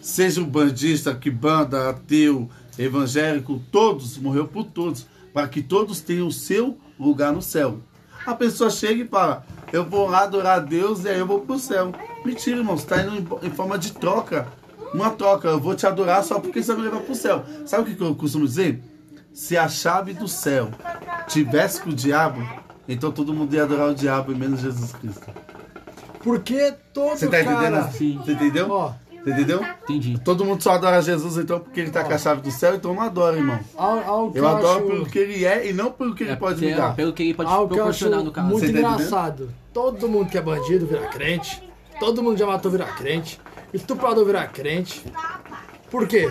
Seja um bandista, que banda, ateu, evangélico, todos, morreu por todos. Para que todos tenham o seu lugar no céu. A pessoa chega e fala, eu vou lá adorar a Deus e aí eu vou pro céu. Mentira, irmão, você tá indo em- forma de troca. Uma troca, eu vou te adorar só porque você vai me levar pro céu. Sabe o que eu costumo dizer? Se a chave do céu tivesse com o diabo, então todo mundo ia adorar o diabo e menos Jesus Cristo. Porque todo Você tá cara... entendendo? Sim. Você entendeu? Ó, Você entendeu? Entendi. Todo mundo só adora Jesus então porque ele tá com a chave do céu, então não adora, irmão. ao, ao que Eu adoro acho- pelo que ele é e não pelo que ele É, pode me dar. Pelo que ele pode Algo que eu acho proporcionar, no caso. muito Você tá entendendo? engraçado. Todo mundo que é bandido vira crente. Todo mundo já matou virar crente. Estuprador virar crente. Por quê?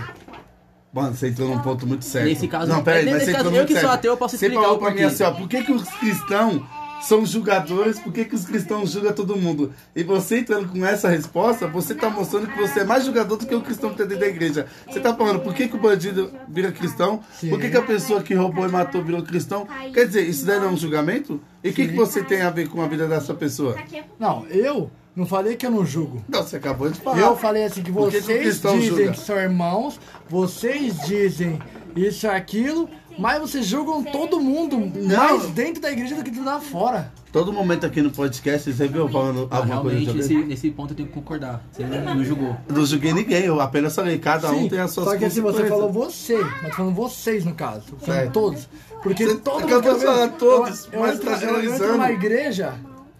Mano, você entrou num ponto muito sério. Nesse caso- não, peraí, nesse mas você caso, eu muito que sou sério. ateu, eu posso Você explicar falou o pra mim assim, ó, por que, que os cristãos são julgadores, por que, que os cristãos julgam todo mundo? E você entrando com essa resposta, você está mostrando que você é mais julgador do que o cristão que está dentro da igreja. Você está falando, por que, que o bandido vira cristão? Sim. Por que, que a pessoa que roubou e matou virou cristão? Quer dizer, isso daí não é um julgamento? E o que, que você tem a ver com a vida dessa pessoa? Não, eu não falei que eu não julgo. Não, você acabou de falar. Eu falei assim que que que vocês cristão dizem julga? que são irmãos, vocês dizem isso e aquilo, mas vocês julgam todo mundo mais dentro da igreja do que lá fora. Todo momento aqui no podcast, você viu eu falando Ah, alguma coisa sobre esse, nesse ponto eu tenho que concordar. Você não, não julgou. Eu não julguei ninguém, eu apenas falei, cada um Sim, tem as suas só que assim, você falou você, mas falando vocês no caso, falando Certo. todos. Porque Você todo acabou mundo de falar todos, eu, eu, mas entro, tá eu entro numa igreja,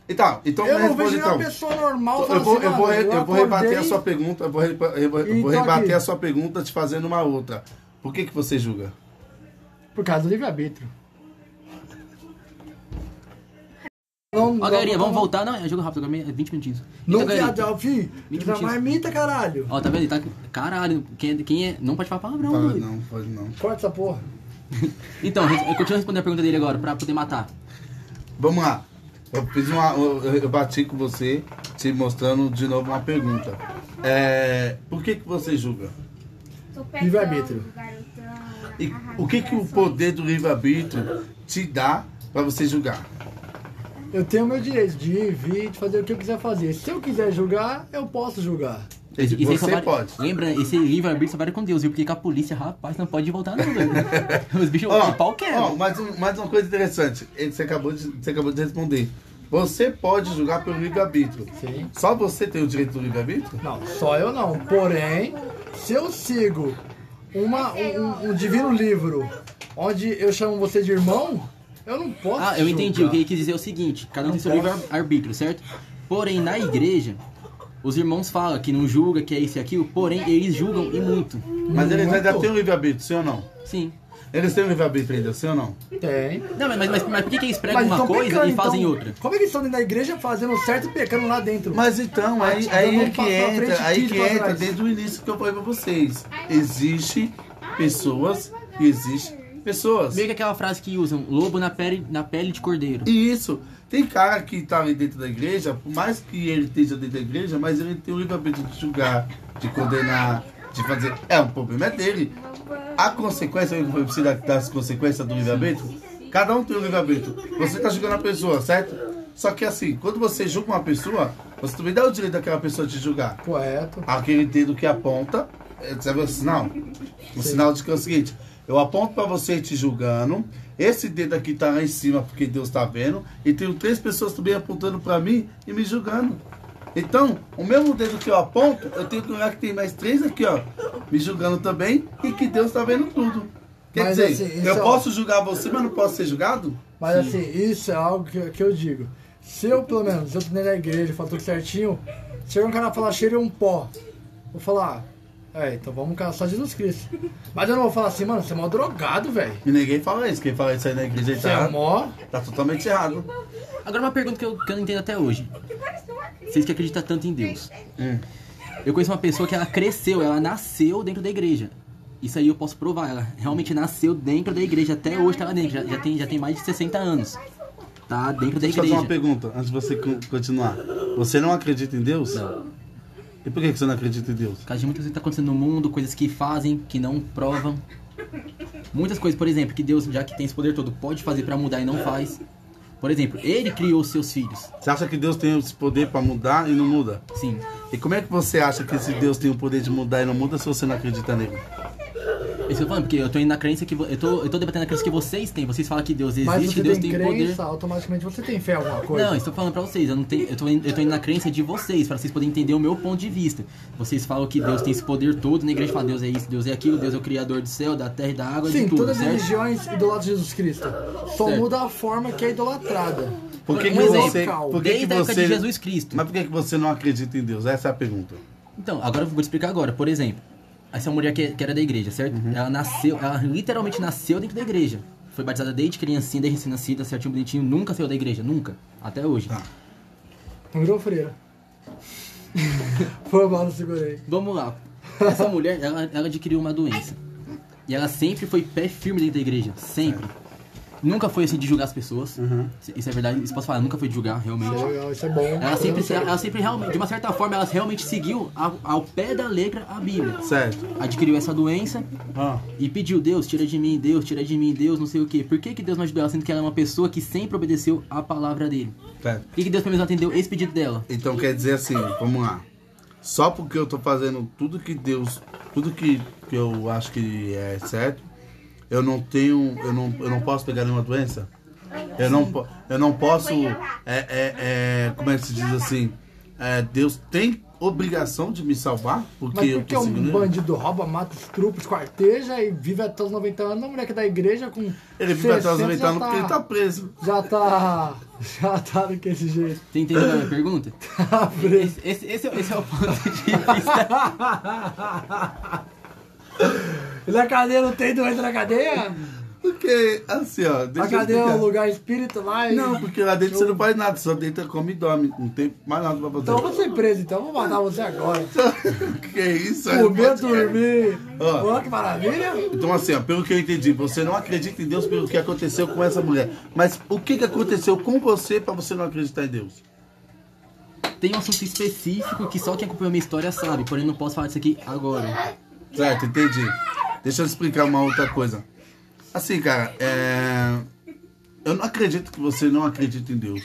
Então, então eu não vejo então. uma pessoa normal Eu vou, assim, eu vou, "Mano, eu vou rebater a sua pergunta, eu vou, eu vou, eu vou rebater aqui. a sua pergunta te fazendo uma outra. Por que, que você julga? Por causa do livre-arbítrio. Não, Ó, galerinha, vamos voltar. Não, é jogo rápido, agora é 20 minutinhos. Não, Então, galerinha, viado, filho. 20 Fiz a minutinhos. marmita, caralho. Ó, tá vendo? Tá. Caralho, quem é. Quem é não pode falar palavrão, doido. não, pode não. Corta essa porra. *laughs* Então, eu continuo respondendo a pergunta dele agora, pra poder matar. Vamos lá. Eu fiz uma. Eu, eu bati com você, te mostrando de novo uma pergunta. É, por que, que você julga? Livre-arbítrio. E o que, que o poder do livre-arbítrio te dá para você julgar? Eu tenho meu direito de ir, vir, de fazer o que eu quiser fazer. Se eu quiser julgar, eu posso julgar. Isso aí só Você vale- pode. Lembra, esse livre-arbítrio só vale com Deus, viu? Porque com a polícia, rapaz, não pode voltar não, doido. *laughs* Os bichos, Ó, o pau quer. ó, mais, um- mais uma coisa interessante. Você acabou, de, você acabou de responder. Você pode julgar pelo livre-arbítrio. Sim. Só você tem o direito do livre-arbítrio? Não, só eu não. Porém, se eu sigo uma, um, um divino livro onde eu chamo você de irmão, eu não posso. Ah, eu entendi. julgar. O que ele quis dizer é o seguinte: cada um tem seu livre-arbítrio, certo? Porém, na igreja, os irmãos falam que não julga, que é isso e aquilo, porém, eles julgam e muito. Mas eles ainda têm o livre-arbítrio, sim ou não? Sim. Eles têm o livre-arbítrio ainda, sim ou não? Tem. Não, mas, mas, mas por que, que eles pregam Mas uma coisa pecando, e fazem então. outra? Como é que eles estão dentro da igreja fazendo certo e pecando lá dentro? Mas então, aí, aí então é que frente, entra, aí 15 que pra entra trás. desde o início que eu falei pra vocês. Existe pessoas e existe pessoas. Meio que aquela frase que usam, lobo na pele, na pele de cordeiro. E isso, tem cara que tá ali dentro da igreja, por mais que ele esteja dentro da igreja, mas ele tem o livre-arbítrio de julgar, de condenar, de fazer. É, o problema é dele. A consequência, eu você da- das consequências do livre-arbítrio, cada um tem o livre-arbítrio. Você tá julgando a pessoa, certo? Só que assim, quando você julga uma pessoa, você também dá o direito daquela pessoa te julgar. Correto. Aquele dedo que aponta, é, sabe o sinal? O sinal de que é o seguinte: eu aponto pra você te julgando, esse dedo aqui tá lá em cima porque Deus tá vendo, e tenho três pessoas também apontando pra mim e me julgando. Então, o mesmo dedo que eu aponto, eu tenho que olhar que tem mais três aqui, ó, me julgando também, e que Deus tá vendo tudo. Quer Mas, dizer, assim, eu é- posso julgar você, mas não posso ser julgado? Mas assim, isso é algo que, que eu digo. Se eu, pelo menos, eu tô da igreja, falo tudo certinho, chega um cara e fala, cheira um pó. Vou falar, é, então vamos caçar Jesus Cristo. Mas eu não vou falar assim, mano, você é mó drogado, velho. E ninguém fala isso. Quem fala isso aí na igreja ele Você é tá, mó. tá totalmente errado. Agora uma pergunta que eu, que eu não entendo até hoje. Vocês que acreditam tanto em Deus. Hum. Eu conheço uma pessoa que ela cresceu, ela nasceu dentro da igreja. Isso aí eu posso provar. Ela realmente nasceu dentro da igreja. Até hoje tá lá dentro. Já, já tem, já tem mais de 60 anos. Tá dentro da Deixa eu fazer uma igreja. pergunta antes de você con- continuar. Você não acredita em Deus? Não. E por que você não acredita em Deus? Por causa de muitas coisas que tá acontecendo no mundo, coisas que fazem, que não provam. Muitas coisas, por exemplo, que Deus, já que tem esse poder todo, pode fazer pra mudar e não faz. Por exemplo, ele criou seus filhos. Você acha que Deus tem esse poder para mudar e não muda? Sim. E como é que você acha que esse Deus tem o poder de mudar e não muda se você não acredita nele? Isso eu tô falando, porque eu tô indo na crença que. Eu tô, eu tô debatendo a crença que vocês têm. Vocês falam que Deus existe, Mas que você Deus tem tem, poder. crença, automaticamente você tem fé em alguma coisa. Não, estou falando pra vocês, eu não tenho, eu tô, indo, eu tô indo na crença de vocês, pra vocês poderem entender o meu ponto de vista. Vocês falam que Deus tem esse poder todo, na igreja fala Deus é isso, Deus é aquilo, Deus é o criador do céu, da terra e da água, Sim, de tudo, todas as certo? religiões idolatram Jesus Cristo. Só Certo. muda a forma que é idolatrada. Por que, Um que você, por que desde que a época você, de Jesus Cristo. Mas por que, que você não acredita em Deus? Essa é a pergunta. Então, agora eu vou te explicar agora. Por exemplo, essa mulher que, que era da igreja, certo? Uhum. Ela nasceu, ela literalmente nasceu dentro da igreja. Foi batizada desde criancinha, desde recém-nascida, certinho, bonitinho, nunca saiu da igreja, nunca. Até hoje. Tá. Não virou freira. *laughs* Foi mal, não segurei. Vamos lá. Essa mulher, ela, ela adquiriu uma doença. E ela sempre foi pé firme dentro da igreja. Sempre. Nunca foi assim de julgar as pessoas. Uhum. Isso é verdade, isso posso falar, nunca foi de julgar, realmente. Isso é legal, isso é bom. Ela sempre, ela sempre realmente, de uma certa forma, ela realmente seguiu ao, ao pé da letra a Bíblia. Certo. Adquiriu essa doença Ah, e pediu, Deus, tira de mim, Deus, tira de mim, Deus, não sei o quê. Por que, que Deus não ajudou ela, sendo que ela é uma pessoa que sempre obedeceu a palavra dele? certo. Por que, que Deus pelo menos não atendeu esse pedido dela? Então quer dizer assim, vamos lá. Só porque eu tô fazendo tudo que Deus, tudo que, que eu acho que é certo, eu não tenho, eu não, eu não posso pegar nenhuma doença? Eu não, eu não posso, é, é, é, como é que se diz assim, é, Deus tem obrigação de me salvar? Porque Mas eu porque tô um bandido rouba, mata, estrupa, esquarteja e vive até os 90 anos, uma mulher que é da igreja com Ele vive até os 60 90 já anos porque ele tá preso. Já tá... Já tá daquele jeito. Você entendeu a minha pergunta? *laughs* Tá preso. Esse, esse, esse é, esse é o ponto de vista. *laughs* Na cadeia não tem doença na cadeia? Porque, assim, ó, deixa A eu cadeia é um lugar espírito lá e... Não, porque lá dentro você não faz nada, só deita, come e dorme. Não tem mais nada pra fazer. Então eu vou ser preso, então eu vou matar você agora. *laughs* que isso? Comer, dormir. Ó. Olha que maravilha. Então, assim, ó, pelo que eu entendi, você não acredita em Deus pelo que aconteceu com essa mulher. Mas o que, que aconteceu com você pra você não acreditar em Deus? Tem um assunto específico que só quem acompanhou a minha história sabe, porém não posso falar disso aqui agora. Certo, entendi. Deixa eu explicar uma outra coisa. Assim, cara, é... eu não acredito que você não acredita em Deus.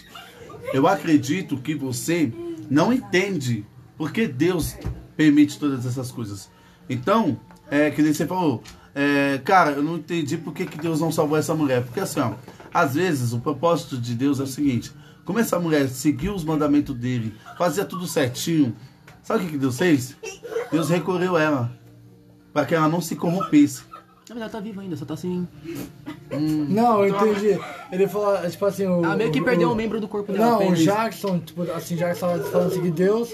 Eu acredito que você não entende porque Deus permite todas essas coisas. Então, é que nem você falou, é, cara, eu não entendi por que, que Deus não salvou essa mulher. Porque assim, ó, às vezes o propósito de Deus é o seguinte: como essa mulher seguiu os mandamentos dele, fazia tudo certinho, sabe o que, que Deus fez? Deus recorreu ela para que ela não se corrompesse. Na verdade, ela tá viva ainda, só tá assim. Não, eu entendi. Ele falou, tipo assim, o. Ah, meio que perdeu o- um membro do corpo dela. Não, o. Jackson, tipo, assim, Jackson tava falando assim que Deus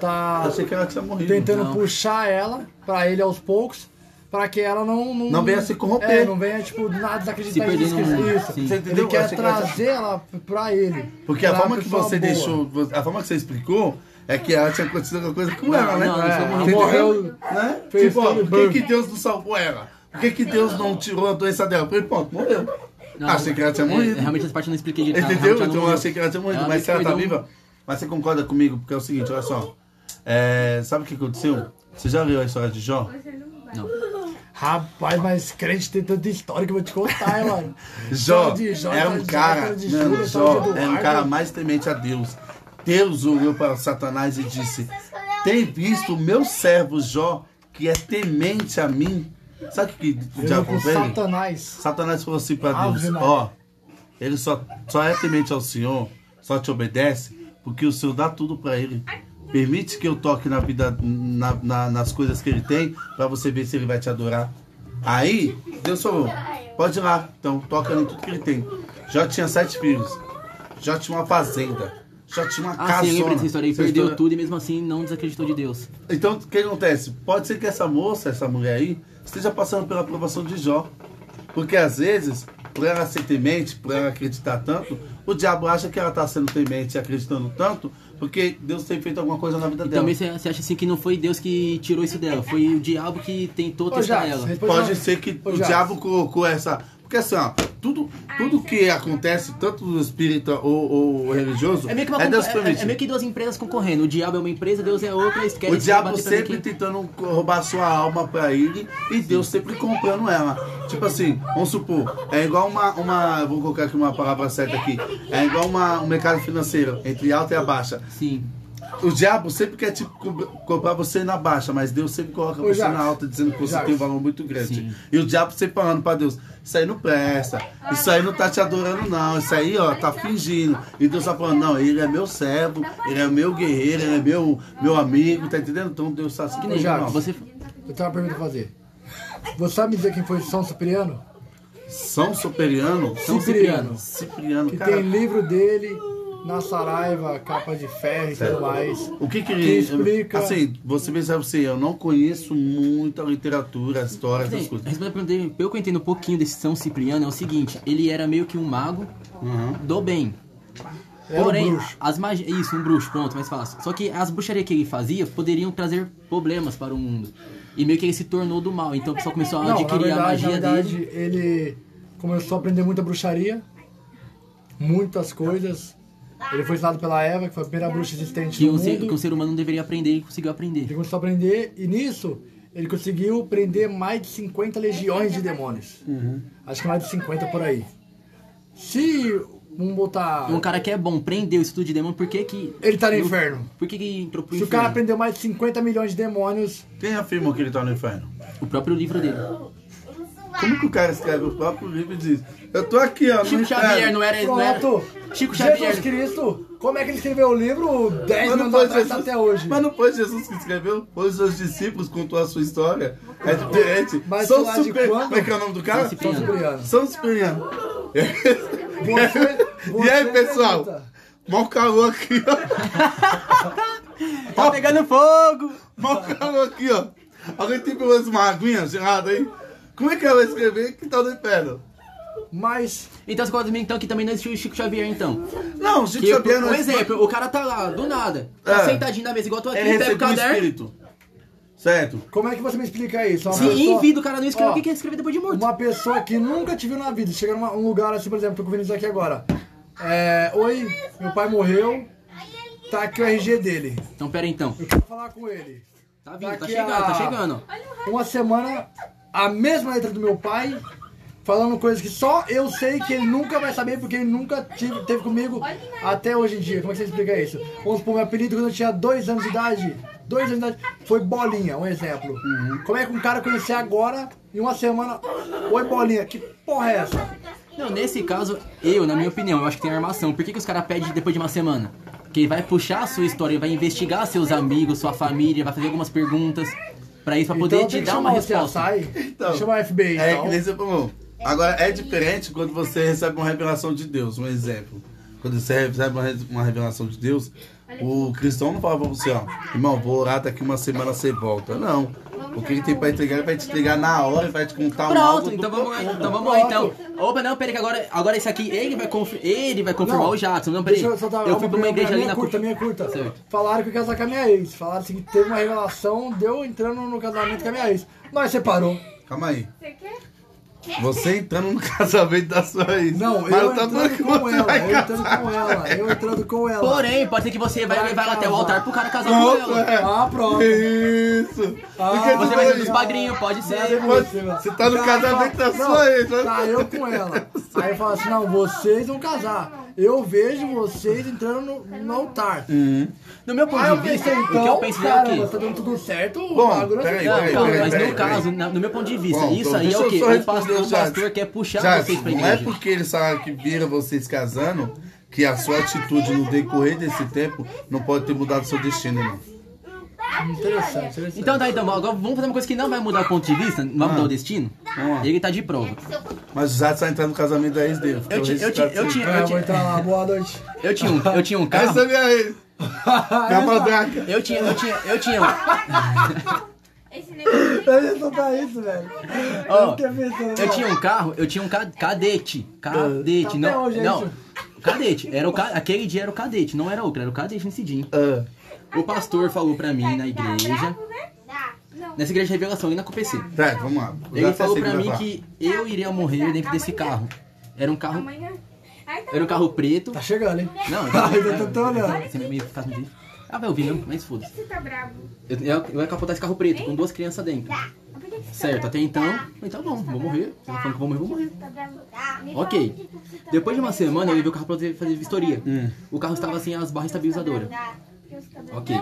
tá Eu achei que ela tinha morrido. tentando Não. puxar ela pra ele aos poucos, pra que ela não. Não, Não venha se corromper. É, não venha, tipo, nada desacreditar Se Isso. Você Ele entendeu? Eu quer achei que ela- trazer ela pra ele. Porque a forma que você boa. deixou, a forma que você explicou é que ela tinha acontecido alguma coisa com ela, né? não, não morreu, né? fez Tipo, ó, por que, que Deus não salvou ela? Por que, que Deus não tirou a doença dela? Eu falei, pronto, morreu. Não, achei que ela tinha é, morrido. realmente essa parte eu não expliquei direito. Entendeu? Então eu achei que ela tinha morrido. Ela mas se ela tá um- viva. Mas você concorda comigo? Porque é o seguinte, olha só. É, sabe o que aconteceu? Você já leu a história de Jó? Não. Rapaz, mas crente tem tanta história que eu vou te contar, hein, mano. Jó de Jó, era tal um Jó, cara, mano, Jó era um cara mais temente a Deus. Deus olhou para Satanás e disse: Tem visto o meu servo Jó, que é temente a mim? Sabe o que o diabo ele? Satanás. Satanás falou assim para Deus. Ó, ele só, só é temente ao Senhor, só te obedece, porque o Senhor dá tudo para ele. Permite que eu toque na vida, na- na- nas coisas que ele tem, para você ver se ele vai te adorar. Aí, Deus falou: pode ir lá, então toca em tudo que ele tem. Já tinha sete filhos, já tinha uma fazenda, já tinha uma Ah, casa. sim, dessa história. Ele perdeu tudo e mesmo assim não desacreditou de Deus. Então, o que acontece? Pode ser que essa moça, essa mulher aí, esteja passando pela aprovação de Jó. Porque às vezes, por ela ser temente, por ela acreditar tanto, o diabo acha que ela está sendo temente e acreditando tanto, porque Deus tem feito alguma coisa na vida E dela. também você acha assim que não foi Deus que tirou isso dela, foi o diabo que tentou testar ela. Pode ser que o diabo colocou essa. Porque assim, ó, tudo, tudo que acontece, tanto no espírita ou, ou religioso, É meio, que uma é é- é meio que duas empresas concorrendo. O diabo é uma empresa, Deus é outra, eles querem O diabo sempre tentando roubar sua alma pra ele e Deus sempre comprando ela. Tipo assim, vamos supor, é igual uma, uma vou colocar aqui uma palavra certa aqui, é igual uma, um mercado financeiro, entre alta e a baixa. Sim. O diabo sempre quer tipo, co- comprar você na baixa, mas Deus sempre coloca Ô, você Jacques, na alta, dizendo que você Jacques. tem um valor muito grande. Sim. E o diabo sempre falando pra Deus, isso aí não presta, isso aí não tá te adorando não, isso aí ó, tá fingindo. E Deus tá falando, não, ele é meu servo, ele é meu guerreiro, ele é meu, meu amigo, tá entendendo? Então Deus tá assim, Que nem Jacques, não. você. Eu tenho uma pergunta pra fazer. Você sabe me dizer quem foi São Cipriano? São Superiano? São Cipriano. Cipriano, Que cara. tem livro dele na Saraiva, capa de ferro e tudo mais. O que que Que ele... explica- Assim, você pensa você, eu não conheço muita literatura, história, essas coisas. respondendo pelo que eu entendo um pouquinho desse São Cipriano, é o seguinte: ele era meio que um mago Uhum. do bem. É um Porém, bruxo. as magias. Isso, um bruxo, pronto, mais fácil. Só que as bruxarias que ele fazia poderiam trazer problemas para o mundo. E meio que ele se tornou do mal. Então o pessoal começou a Não, na adquirir verdade, a magia na verdade, dele. ele começou a aprender muita bruxaria, muitas coisas. Ele foi ensinado pela Eva, que foi a primeira bruxa existente Que no um, ser, mundo. que um ser humano não deveria aprender e conseguiu aprender. Ele começou a aprender e nisso ele conseguiu prender mais de 50 legiões de demônios. Acho que mais de 50 por aí. Se vamos botar. Um cara que é bom, prendeu o estudo de demônio, por que que... Ele tá no inferno. Por que que entrou pro Se o inferno? cara prendeu mais de 50 milhões de demônios, Quem afirmou que ele tá no inferno? O próprio livro dele. Como que o cara escreve o próprio livro e diz: Eu tô aqui, ó. Chico inferno." Xavier não era... Não era... pronto. Chico Jesus Xavier... Cristo, como é que ele escreveu o livro 10 Mas não, anos foi atrás Jesus, até hoje? mas não foi Jesus que escreveu, foi os seus discípulos, contou a sua história. É diferente. Mas São lá de super. quando? Como é que é o nome do cara? São Cipriano. São Cipriano. Você, *laughs* E aí, você pessoal? acredita? Mó calor aqui, ó. Tá pegando fogo! Mó calor aqui, ó. Alguém tem pelo menos uma aguinha gelada aí? Como é que ela vai escrever que tá no inferno? Mas Então você conta comigo então que também não existiu o Chico Xavier então. Não, Chico Que, Xavier não um exemplo, o cara tá lá, do nada, tá É. sentadinho na mesa igual tô aqui, Ele pega o recebeu caderno. espírito. Certo? como é que você me explica isso? Uma Se pessoa- em vida o cara não escreve, Ó, o que que é escrever depois de morto? Uma pessoa que nunca te viu na vida, chega num um lugar assim, por exemplo, tô com o Vinícius aqui agora. É, Oi, meu pai morreu, tá aqui o RG dele. Então pera aí, então. Eu quero falar com ele. Tá vindo, tá Daqui chegando, a- tá chegando. Uma semana, a mesma letra do meu pai, falando coisas que só eu sei que ele nunca vai saber, porque ele nunca tive, teve comigo até hoje em dia. Como é que você explica isso? Vamos supor, meu apelido quando eu tinha dois anos de idade, dois anos de idade, foi Bolinha, um exemplo. Como é que um cara conhecer agora, em uma semana, Oi Bolinha, que porra é essa? Não, nesse caso, eu, na minha opinião, eu acho que tem armação. Por que, que os caras pedem depois de uma semana? Porque ele vai puxar a sua história, ele vai investigar seus amigos, sua família, vai fazer algumas perguntas pra isso, pra poder então te dar uma resposta. Então, chamar a FBI, É, então. que nem você falou. Agora, é diferente quando você recebe uma revelação de Deus, um exemplo. Quando você recebe uma re- uma revelação de Deus, o cristão não fala pra você, ó, irmão, vou orar daqui uma semana você volta. Não. O que ele tem pra entregar, ele vai te entregar na hora, ele vai te contar um algo Pronto, então vamos lá, profundo. então vamos lá então. Opa, não, peraí que agora, agora esse aqui, ele vai, confir, ele vai confirmar Não, o Jackson. Não, peraí. Deixa eu só dar Eu fui pra uma igreja ali minha na curta, minha curta. Certo. Falaram que eu ia casar com a minha ex. Falaram assim que teve uma revelação, deu entrando no casamento com a minha ex. Nós separou. Calma aí. Você entrando no *laughs* casamento da sua ex. Não, Mas eu tá falando entrando com você ela, eu entrando com ela, eu entrando com ela. Porém, pode ser que você vai Vai levar ela até o altar pro cara casar com Pronto, ela. é. Ah, pronto. Isso. Ah, Você vai ser dos padrinhos, pode ser. Você tá no casamento da sua ex, né? Tá eu com ela. *laughs* Aí eu falo assim, não, vocês vão casar. Eu vejo vocês entrando no, no altar. No meu Aí ponto eu de vista, pensei, o que eu então, penso é o caramba, quê? tá dando tudo certo, o Bom, bagulho é peraí, assim. Não, peraí, calma, peraí, mas peraí, no caso, na- no meu ponto de vista, Bom, isso então, aí é deixa o eu quê? só O responder pastor, o o pastor Jadson. quer puxar Jadson, vocês pra não é igreja. porque ele sabe que vira vocês casando que a sua atitude no decorrer desse tempo não pode ter mudado seu destino, irmão. Interessante, interessante. Então tá, então, agora vamos fazer uma coisa que não vai mudar o ponto de vista, não vai mudar o destino. Vamos lá. Ele tá de prova. Mas o Jadson vai entrar no casamento da ex dele. Eu, ti- eu, ti- eu, tinha, É, eu, vou entrar tinha, lá, boa noite. eu, tinha um, eu tinha um carro. Essa é minha ex. *laughs* Minha madraca. Eu tinha, eu tinha, eu tinha. *laughs* Esse negócio Eu ia soltar isso, velho. Ó, Eu pensando, Eu tinha um carro, eu tinha um ca- cadete. Cadete, Tá não. hoje, é não. Cadete. Era o ca... Aquele dia era o cadete, não era outro, era o cadete nesse dia. Ah, O pastor falou pra mim na igreja, dá. Não. Nessa igreja de revelação, ali na COPC. tá, vamos lá. Ele falou pra mim que eu iria morrer dentro desse carro. Era um carro, tá era um carro preto. Tá chegando, hein? Não, *laughs* Ai, eu tô olhando. Você me faz me Ah, vai ouvir mesmo, mas foda-se. Você tá bravo. Eu, eu, eu ia capotar esse carro preto com duas crianças dentro. Tá. Por que que você tá Certo, até então, Tá. então bom, vou morrer. Você tá falando que eu vou morrer, vou morrer. Tá? Tá. Ok. tá Depois de uma semana eu levei o carro pra fazer fazer vistoria. Hum. O carro estava sem as barras estabilizadoras. Tá. Tá? Ok.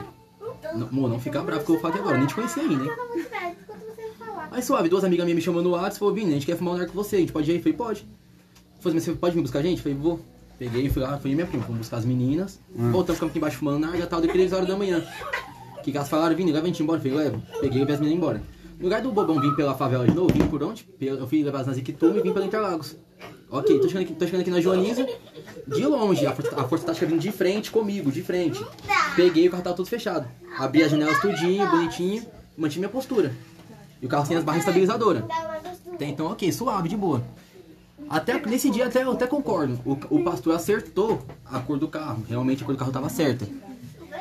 Não, amor, não fica bravo que eu vou falar aqui agora, eu nem te conhecia ainda, hein? Aí suave, duas amigas minhas me chamando no WhatsApp, falou, Vini, a gente quer fumar um narco com você, a gente pode ir aí? Eu falei, pode. Falei, mas você pode vir buscar a gente? Eu falei, vou. Peguei, fui lá, fui e minha prima, fomos buscar as meninas. Voltamos, ficamos aqui embaixo fumando narga, tal, deu 3 horas da manhã. O que que elas falaram, Vini, leva a gente embora? Eu falei, levo. Peguei e levei as meninas embora. No lugar do bobão vir pela favela de novo, vim por onde? Eu fui levar elas nas Iquitume e vim pela Interlagos. Ok, tô chegando aqui, tô chegando aqui na Joaniza, de longe, a força, a força tática vindo de frente comigo, de frente. Peguei, o carro tava todo fechado. Abri as janelas tudinho, bonitinho, mantive minha postura. E o carro sem as barras estabilizadoras. Então, ok, suave, de boa. Até nesse dia até, eu até concordo. O, o pastor acertou a cor do carro. Realmente a cor do carro tava certa.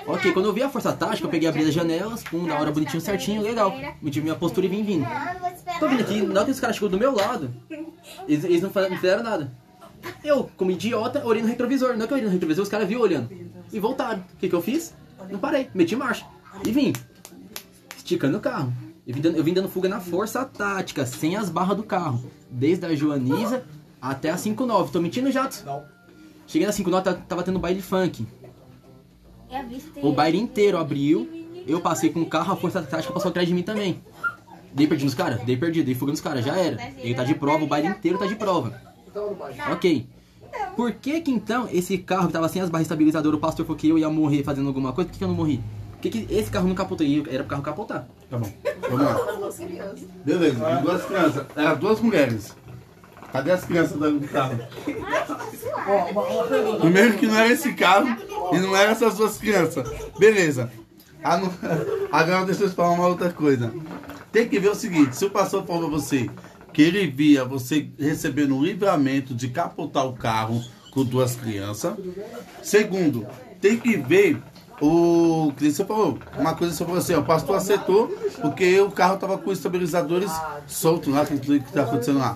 Ok, quando eu vi a força tática, eu peguei abri as janelas, pum, na hora bonitinho, certinho, legal. Mantive minha postura e vim vindo. tô vindo aqui, na hora que os caras chegou do meu lado, eles, eles não não fizeram nada. Eu, como idiota, olhei no retrovisor. Na hora que eu olhei no retrovisor, os caras viram olhando. E voltaram. O que, que eu fiz? Não parei, meti marcha. E vim. Esticando o carro. Eu vim, dando, eu vim dando fuga na força tática, sem as barras do carro. Desde a Joaniza até a 59. Tô mentindo, Jatos? Não. Cheguei na 59, tava, tava tendo baile funk. É. O baile inteiro abriu. Eu passei com o carro, a força tática passou atrás de mim também. Dei perdido nos caras? Dei perdido, dei fuga nos caras, já era. Ele tá de prova, o baile inteiro tá de prova. Ok. Por que que então esse carro que tava sem as barras estabilizadoras, o pastor falou que eu ia morrer fazendo alguma coisa? Por que, que eu não morri? Por que, que esse carro não capotou? E Era pro carro capotar. Tá bom, vamos lá. Beleza, duas crianças. Eram duas mulheres. Cadê as crianças do carro? Primeiro que não era esse carro e não eram essas duas crianças. Beleza. Ah, Agora deixa eu te falar uma outra coisa. Tem que ver o seguinte, se o pastor falou pra você que ele via você recebendo um livramento de capotar o carro com duas crianças. Segundo, tem que ver o você falou. Uma coisa você falou assim, o pastor aceitou porque o carro tava com estabilizadores soltos lá, que que tá acontecendo lá.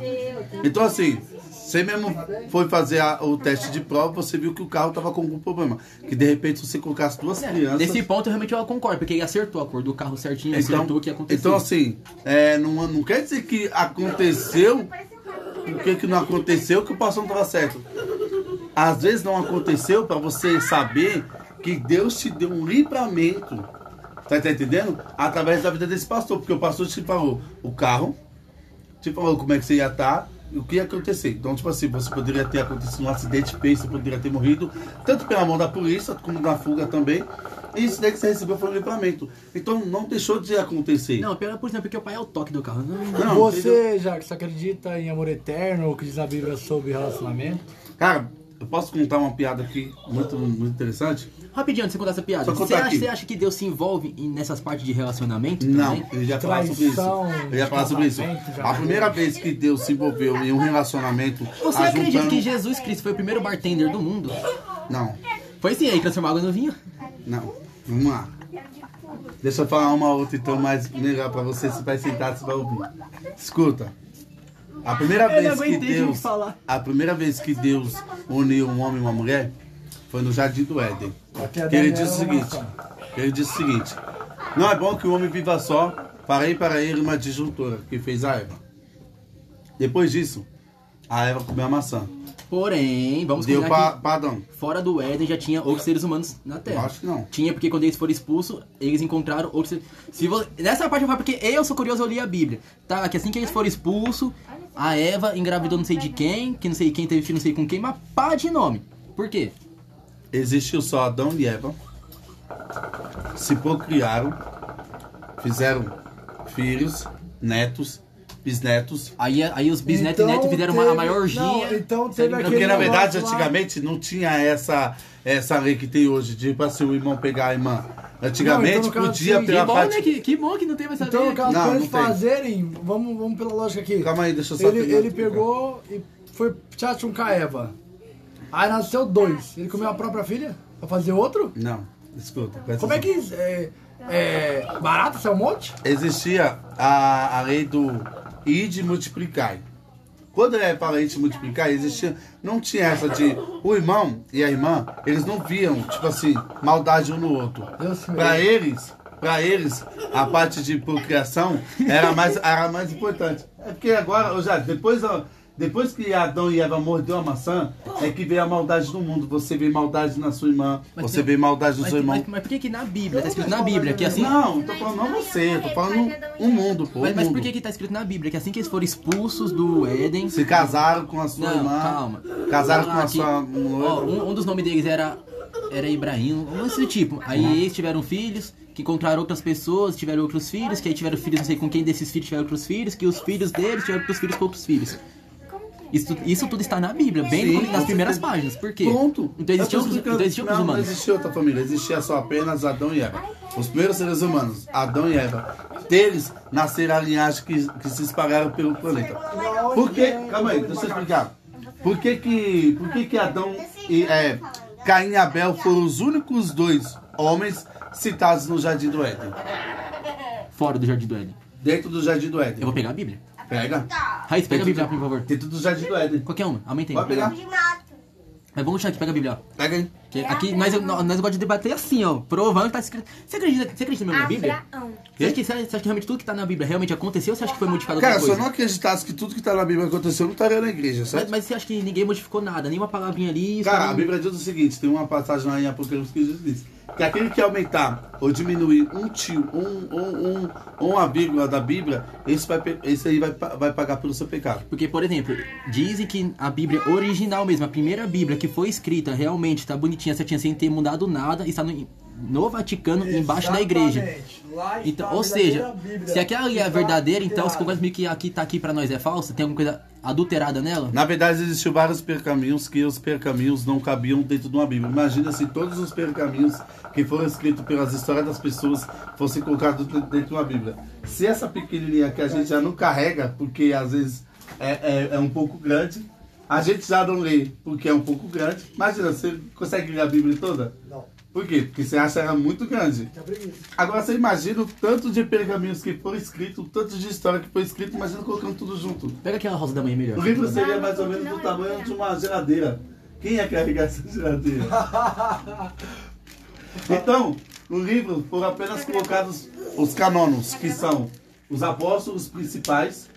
Então assim, você mesmo foi fazer a- o teste de prova, você viu que o carro tava com algum problema. Que de repente você colocasse duas crianças. Nesse ponto, realmente eu concordo, porque ele acertou a cor do carro certinho, acertou o que aconteceu. então assim, é, não, não quer dizer que aconteceu, o que, que não aconteceu que o pastor não estava certo. Às vezes não aconteceu para você saber que Deus te deu um livramento, tá, tá entendendo? Através da vida desse pastor, porque o pastor te falou o carro, te falou como é que você ia estar e o que ia acontecer. Então, tipo assim, você poderia ter acontecido um acidente feio, você poderia ter morrido, tanto pela mão da polícia, como na fuga também. E isso daí que você recebeu foi um livramento. Então, não deixou de acontecer. Não, pela por exemplo, porque o pai é o toque do carro. Não, Não, entendeu? Você, Jacques, acredita em amor eterno, o que diz a Bíblia sobre relacionamento? Cara, eu posso contar uma piada aqui muito, muito interessante? Rapidinho, antes de você contar essa piada. Você acha, você acha que Deus se envolve em- nessas partes de relacionamento? Não, também? ele já falar sobre isso. Ele ia falar sobre isso. já A primeira vez que Deus se envolveu em um relacionamento. Você acredita que Jesus Cristo foi o primeiro bartender do mundo? Não, Foi sim, aí transformou água no vinho. não. Vamos lá. Deixa eu falar uma outra então mais melhor pra você, você vai sentar, você vai ouvir. Escuta. A primeira Eu não vez que Deus. falar. A primeira vez que Deus uniu um homem e uma mulher foi no Jardim do Éden. A Que ele disse o seguinte. Ele disse o seguinte: Não é bom que o homem viva só, farei para ele uma disjuntora, que fez a Eva. Depois disso, a Eva comeu a maçã. Porém, vamos Deu para que Adão. fora do Éden já tinha outros seres humanos na Terra. Eu acho que não. Tinha, porque quando eles foram expulsos, eles encontraram outros seres... Se. Nessa parte eu falo porque eu sou curioso, eu li a Bíblia. Tá, que assim que eles foram expulsos, a Eva engravidou não sei de quem, que não sei quem teve filho não sei com quem, mas pá de nome. Por quê? Existiu só Adão e Eva. Se procriaram. Fizeram filhos, netos, bisnetos. Aí, aí os bisnetos e netos fizeram uma, a teve- maior orgia. Não, então teve Porque aquele na verdade, lá- antigamente não tinha essa, essa lei que tem hoje, de tipo assim, o irmão pegar a irmã. Antigamente Não, então, caso, podia sim, pela Que bom, parte. né? Que, que bom que não teve essa Então, lei no caso, Não, pra eles tem. fazerem, vamos, vamos pela lógica aqui. Calma aí, deixa eu só Ele, ele pegou e foi tchau com a Eva. Aí nasceu dois. Ele comeu a própria filha? Pra fazer outro? Não, escuta. Como é atenção. que. É, é, barata, isso é um monte? Existia a, a lei do id multiplicai. Quando é para id multiplicar, existia. Não tinha essa de. O irmão e a irmã, eles não viam, tipo assim, maldade um no outro. Para eles, para eles, a parte de procriação era mais, era mais importante. É porque agora, já, depois, depois que Adão e Eva mordeu a maçã, é que veio a maldade no mundo. Você vê maldade na sua irmã, Mas você tem- vê maldade no Mas, seu irmão. mas, mas por que que na Bíblia, tá escrito na Bíblia, que assim... Não, tô falando não você, tô falando o mundo, pô. Mas, mas por que que tá escrito na Bíblia, que assim que eles foram expulsos do Éden... Se casaram com a sua Não, irmã. calma. Casaram com a Aqui, sua ó, um, um dos nomes deles era era Ibrahim, um desse tipo. Aí eles tiveram filhos, que encontraram outras pessoas, tiveram outros filhos, que aí tiveram filhos, não sei com quem desses filhos tiveram outros filhos, que os filhos deles tiveram outros filhos com outros filhos. Isso, isso tudo está na Bíblia, bem Sim, no- nas primeiras páginas. Por quê? Pronto. Então existiam Eu explicando. então existiam não, humanos. Não existia outra família, existia só apenas Adão e Eva. Os primeiros seres humanos, Adão e Eva. Deles nasceram a linhagem que, que se espalharam pelo planeta. Por que? Calma aí, deixa eu explicar. Por que que, por que, que Adão e é, Caim e Abel foram os únicos dois homens citados no Jardim do Éden? Fora do Jardim do Éden. Dentro do Jardim do Eu Éden. vou pegar a Bíblia. Pega. Raiz, pega a Bíblia, por favor. Tem tudo do Jardim do Éden. Qualquer uma, aumenta aí. Pode pegar. Mas vamos deixar aqui, pega a Bíblia. ó. Pega aí. Que aqui nós, nós gostamos de debater assim, ó. Provando que tá escrito. Você acredita, você acredita mesmo na Bíblia? Você acha, que, você acha que realmente tudo que tá na Bíblia realmente aconteceu ou você acha que foi modificado Cara, alguma se eu não acreditasse que tudo que tá na Bíblia aconteceu, eu não estaria na igreja, Mas, certo? mas você acha que ninguém modificou nada? Nenhuma palavrinha ali? Cara, a Bíblia diz o seguinte, tem uma passagem lá em Apocalipse que Jesus diz que aquele que aumentar ou diminuir um tio, um, um, um, uma vírgula da Bíblia, esse, vai, esse aí vai, vai pagar pelo seu pecado. Porque, por exemplo, dizem que a Bíblia original mesmo, a primeira Bíblia que foi escrita realmente tá bonitinha, certinha, sem ter mudado nada, está no, no Vaticano, embaixo da igreja. Então, ou seja, Bíblia. se aquela ali é Está verdadeira, então concorda comigo que aqui tá aqui pra nós é falsa? Tem alguma coisa adulterada nela? Na verdade, existiam vários percaminhos que os percaminhos não cabiam dentro de uma Bíblia. Imagina se todos os percaminhos que foram escritos pelas histórias das pessoas fossem colocados dentro de uma Bíblia. Se essa pequenininha que a gente já não carrega, porque às vezes é, é, é um pouco grande, a gente já não lê porque é um pouco grande. Imagina, você consegue ler a Bíblia toda? Não, Por quê? Porque você acha ela muito grande. é preguiça. Agora você imagina o tanto de pergaminhos que foram escritos, o tanto de história que foi escrito, imagina colocando tudo junto. Pega aquela rosa da manhã melhor. O livro seria mais ou menos do tamanho de uma geladeira. Quem ia carregar essa geladeira? *laughs* Então, no livro foram apenas colocados os canonos, que são os apóstolos principais,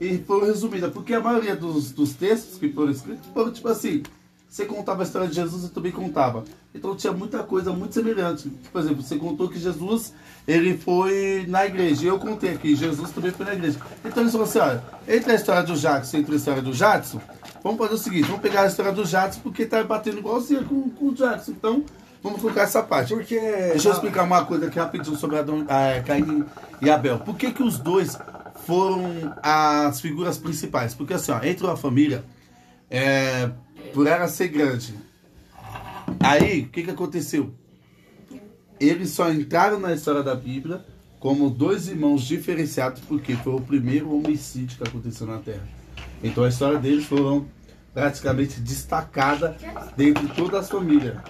e foram resumidas, porque a maioria dos, dos textos que foram escritos foram tipo assim. Você contava a história de Jesus, eu também contava. Então tinha muita coisa muito semelhante. Por exemplo, você contou que Jesus ele foi na igreja. E eu contei aqui, Jesus também foi na igreja. Então eles falaram assim, olha, entre a história do Jackson e entre a história do Jackson, vamos fazer o seguinte, vamos pegar a história do Jackson porque tá batendo igualzinho com, com o Jackson. Então, vamos colocar essa parte. Porque. Deixa eu explicar uma coisa aqui rapidinho sobre Adão, ah, Caim e Abel. Por que, que os dois foram as figuras principais? Porque assim, ó, entre uma família, é, por ela ser grande, aí o que, que aconteceu? Eles só entraram na história da Bíblia como dois irmãos diferenciados, porque foi o primeiro homicídio que aconteceu na Terra. Então a história deles foram praticamente destacada dentro de toda a família.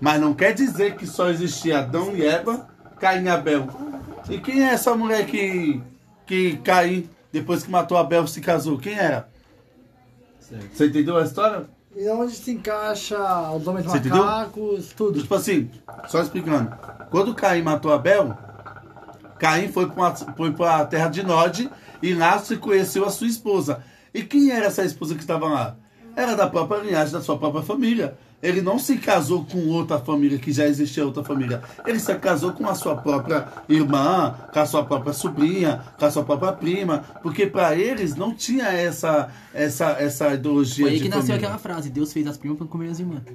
Mas não quer dizer que só existia Adão e Eva, Caim e Abel. E quem é essa mulher que, que Caim, depois que matou Abel, se casou? Quem era? Você entendeu a história? E onde se encaixa os homens Você entendeu? macacos, tudo. Tipo assim, só explicando. Quando Caim matou Abel, Caim foi para pra terra de Nod e lá se conheceu a sua esposa. E quem era essa esposa que estava lá? Era da própria linhagem, da sua própria família. Ele não se casou com outra família, que já existia outra família. Ele se casou com a sua própria irmã, com a sua própria sobrinha, com a sua própria prima, porque para eles não tinha essa essa essa ideologia Foi aí de que nasceu família. aquela frase: Deus fez as primas pra comer as irmãs. *laughs*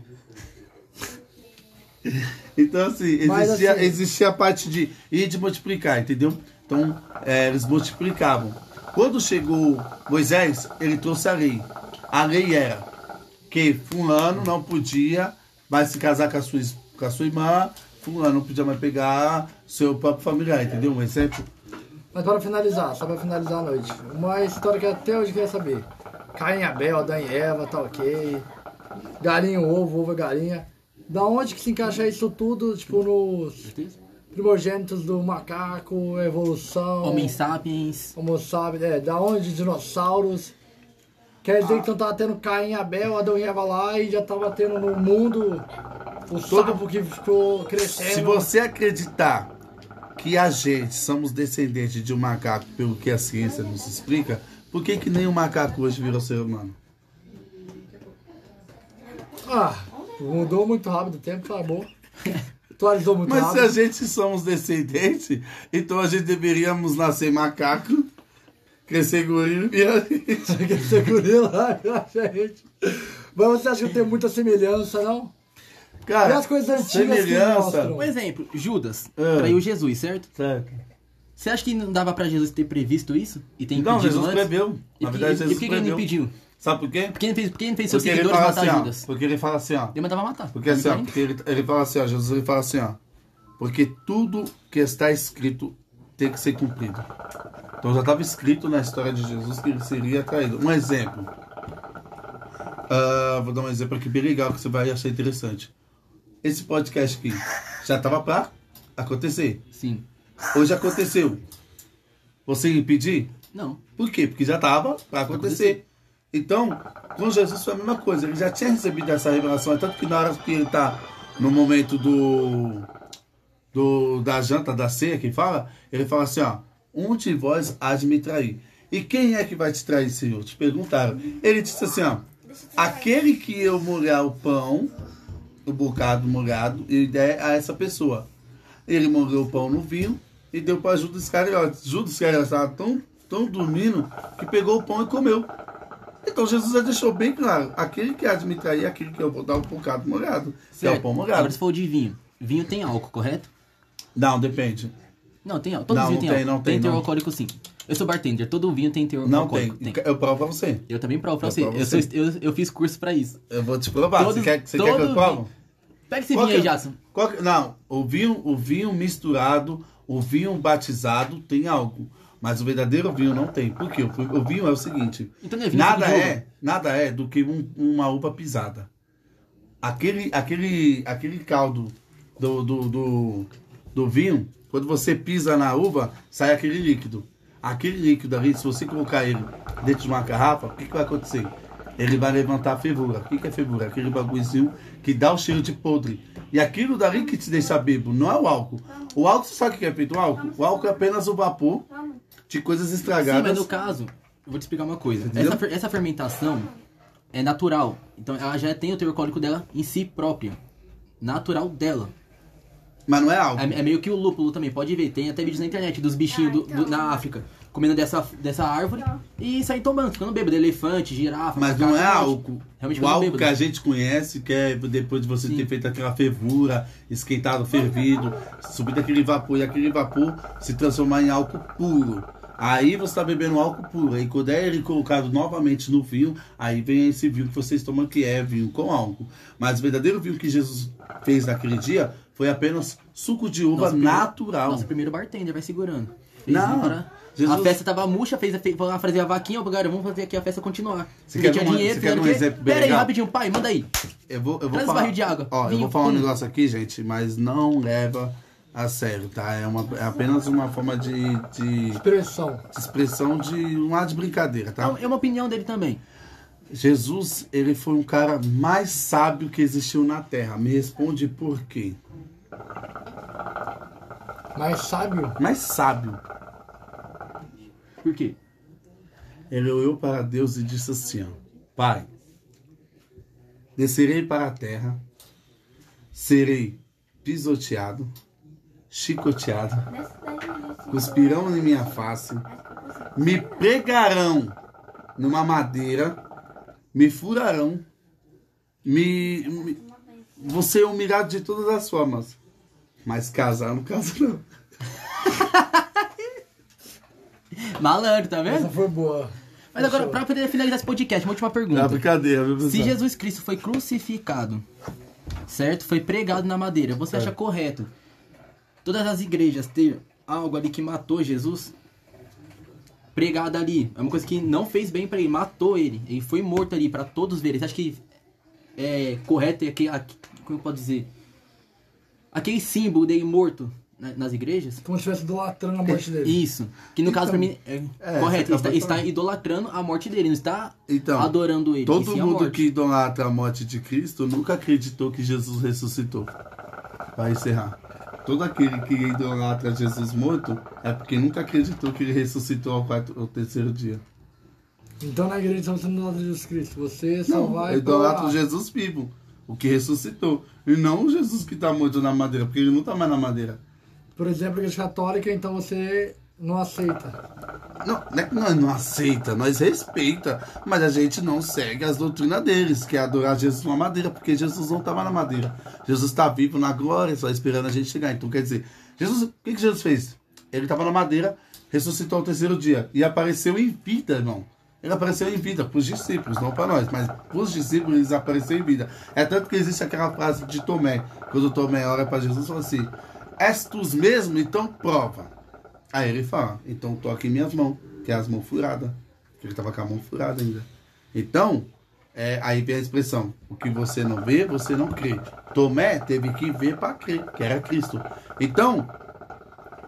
Então, assim, Mas, existia, assim- existia a parte de ir de multiplicar, entendeu? Então, é, eles multiplicavam. Quando chegou Moisés, ele trouxe a lei. A lei era que fulano não podia mais se casar com a sua, com a sua irmã, fulano não podia mais pegar seu próprio familiar, entendeu? Um exemplo. Mas para finalizar, só para finalizar a noite, uma história que até hoje eu queria saber. Caim Abel, Adão e Eva, tá ok. Galinha, ovo, ovo e galinha. Da onde que se encaixa isso tudo, tipo, nos primogênitos do macaco, evolução, Homem sapiens. homo sapiens, é, da onde dinossauros. Quer dizer que não tava tendo Caim e Abel, Adão e Eva lá e já tava tendo no mundo o sapo que ficou crescendo. Se você acreditar que a gente somos descendentes de um macaco, pelo que a ciência nos explica, por que, que nem o macaco hoje virou ser humano? Ah, mudou muito rápido o tempo, tá bom. Atualizou muito Mas se a rápido. gente somos descendentes, então a gente deveríamos nascer macaco, crescer gorila e virar gente. Quer ser gorila, *laughs* gente. Mas você acha que tem muita semelhança, não? E Cara, as coisas antigas que semelhança. mostram? Um exemplo: Judas Ah. traiu Jesus, certo? Certo. Você acha que não dava pra Jesus ter previsto isso? E ter impedido Não, Jesus antes? preveu. E Na por- verdade, e- Jesus e por que ele não impediu? Sabe por quê? Por que ele fez, por que ele fez seus Porque ele seguidores matar assim, ó. Judas? Porque ele fala assim, ó. Ele mandava matar. Porque assim, ó, porque ele, ele fala assim, ó, Jesus ele fala assim, ó. Porque tudo que está escrito tem que ser cumprido. Então já estava escrito na história de Jesus que ele seria traído. Um exemplo. Ah, vou dar um exemplo aqui bem legal que você vai achar interessante. Esse podcast aqui já estava para acontecer. Sim. Hoje aconteceu. Você impedir? Não. Por quê? Porque já estava para acontecer. Então, com Jesus foi a mesma coisa. Ele já tinha recebido essa revelação. É tanto que na hora que ele está no momento do, do da janta, da ceia, que fala, ele fala assim, ó, um de vós há de me trair. E quem é que vai te trair, Senhor? Te perguntaram. Ele disse assim, ó, aquele que eu molhar o pão, o bocado molhado, e der a essa pessoa. Ele molhou o pão no vinho e deu para Judas Iscariotes. Judas Iscariotes estava tão, tão dormindo que pegou o pão e comeu. Então Jesus já deixou bem claro, aquele que há de me trair é aquele que eu vou dar o bocado molhado, que é o pão molhado. Agora você falou de vinho. Vinho tem álcool, correto? Não, depende. Não, tem. Todo Não, vinho não tem, tem, álcool. não tem, teor não. alcoólico sim. Eu sou bartender, todo vinho tem teor Não tem. alcoólico. Eu provo pra você. Eu também provo pra Eu você. provo Eu, você. sou- eu, eu fiz curso pra isso. Eu vou te provar. Todo- você quer, você quer que eu provo? Pega esse Qual vinho aí, é? Jason. que- não, o vinho, o vinho misturado, o vinho batizado tem álcool. Mas o verdadeiro vinho não tem. Por quê? O vinho é o seguinte: Então é vinho nada suco de é, nada é do que um- uma uva pisada. Aquele, aquele, aquele caldo do, do, do, do vinho, quando você pisa na uva, sai aquele líquido. Aquele líquido ali, se você colocar ele dentro de uma garrafa, o que, que vai acontecer? Ele vai levantar a fervura. O que, que é fervura? Aquele bagulhozinho que dá o cheiro de podre. E aquilo dali que te deixa bebo, não é o álcool. O álcool, você sabe o que é feito o álcool? O álcool é apenas o vapor de coisas Sim, estragadas. mas no caso, eu vou te explicar uma coisa. Essa, essa fermentação é natural. Então ela já tem o teor alcoólico dela em si própria. Natural dela. Mas não é álcool. É, é meio que o lúpulo também, pode ver. Tem até vídeos na internet dos bichinhos do- do- na África comendo dessa, dessa árvore e saem tomando, ficando bêbado. Elefante, girafa, Mas macaco, não é álcool. Realmente o álcool bêbado. que a gente conhece, que é depois de você Sim. ter feito aquela fervura, esquentado, fervido, subir aquele vapor e aquele vapor se transformar em álcool puro. Aí você está bebendo álcool puro. Aí quando é ele colocado novamente no vinho, aí vem esse vinho que vocês tomam que é vinho com álcool. Mas o verdadeiro vinho que Jesus fez naquele dia foi apenas suco de uva Nosso natural. Nossa, primeiro bartender vai segurando. Fez Não, um para- Jesus- A festa tava murcha, fez, lá fazer a vaquinha, ó, galera, vamos fazer aqui a festa continuar. Você Porque quer tinha um- dinheiro, você quer um exemplo bem Pera aí, rapidinho, pai, manda aí. Eu vou, eu vou Traz falar. barril de água. Ó, eu Vinho, vou falar um pum. negócio aqui, gente, mas não leva a sério, tá? É, uma, é apenas uma forma de, de, Expressão. de expressão de um ar de brincadeira, tá? É uma opinião dele também. Jesus, ele foi um cara mais sábio que existiu na Terra. Me responde por quê? Mas sábio. Mais sábio. Por quê? Ele olhou para Deus e disse assim: Pai, descerei para a terra, serei pisoteado, chicoteado, cuspirão em minha face, me pregarão numa madeira, me furarão, me, me vou ser humilhado de todas as formas. Mas casar não casa não. *laughs* Malandro, tá Essa vendo? foi boa. Mas agora, Fechou. pra poder finalizar esse podcast, uma última É pergunta. brincadeira, viu, Se? Jesus Cristo foi crucificado, certo? Foi pregado na madeira, você acha correto todas as igrejas ter algo ali que matou Jesus? Pregado ali, é uma coisa que não fez bem pra ele, matou ele, ele foi morto ali pra todos verem. Você acha que é correto ter aquele, aqu- como eu posso dizer, aquele símbolo dele morto na- nas igrejas? Como se estivesse idolatrando a morte dele. Isso. Que no caso pra mim é, é, correto. está, está idolatrando a morte dele, não está Então, adorando ele. Todo a mundo que idolatra a morte de Cristo nunca acreditou que Jesus ressuscitou. Para encerrar. Todo aquele que idolatra Jesus morto é porque nunca acreditou que ele ressuscitou ao, quarto, ao terceiro dia. Então na igreja você não idolatra Jesus Cristo. Você só Não, vai. idolatra Jesus vivo, o que ressuscitou. E não o Jesus que está morto na madeira, porque ele não está mais na madeira. Por exemplo, a igreja católica, então você não aceita. Não, não é que nós não aceita, nós respeita, mas a gente não segue as doutrinas deles, que é adorar Jesus na madeira, porque Jesus não estava na madeira. Jesus está vivo na glória, só esperando a gente chegar. Então, quer dizer, Jesus, o que, que Jesus fez? Ele estava na madeira, ressuscitou ao terceiro dia e apareceu em vida, irmão. Ele apareceu em vida para os discípulos, não para nós, mas para os discípulos ele apareceu em vida. É tanto que existe aquela frase de Tomé, quando Tomé olha para Jesus e fala assim: És tu mesmo? Então prova. Aí ele fala, então toque em minhas mãos, que é as mãos furadas. Ele estava com a mão furada ainda. Então, é, aí vem a expressão, o que você não vê, você não crê. Tomé teve que ver para crer, que era Cristo. Então,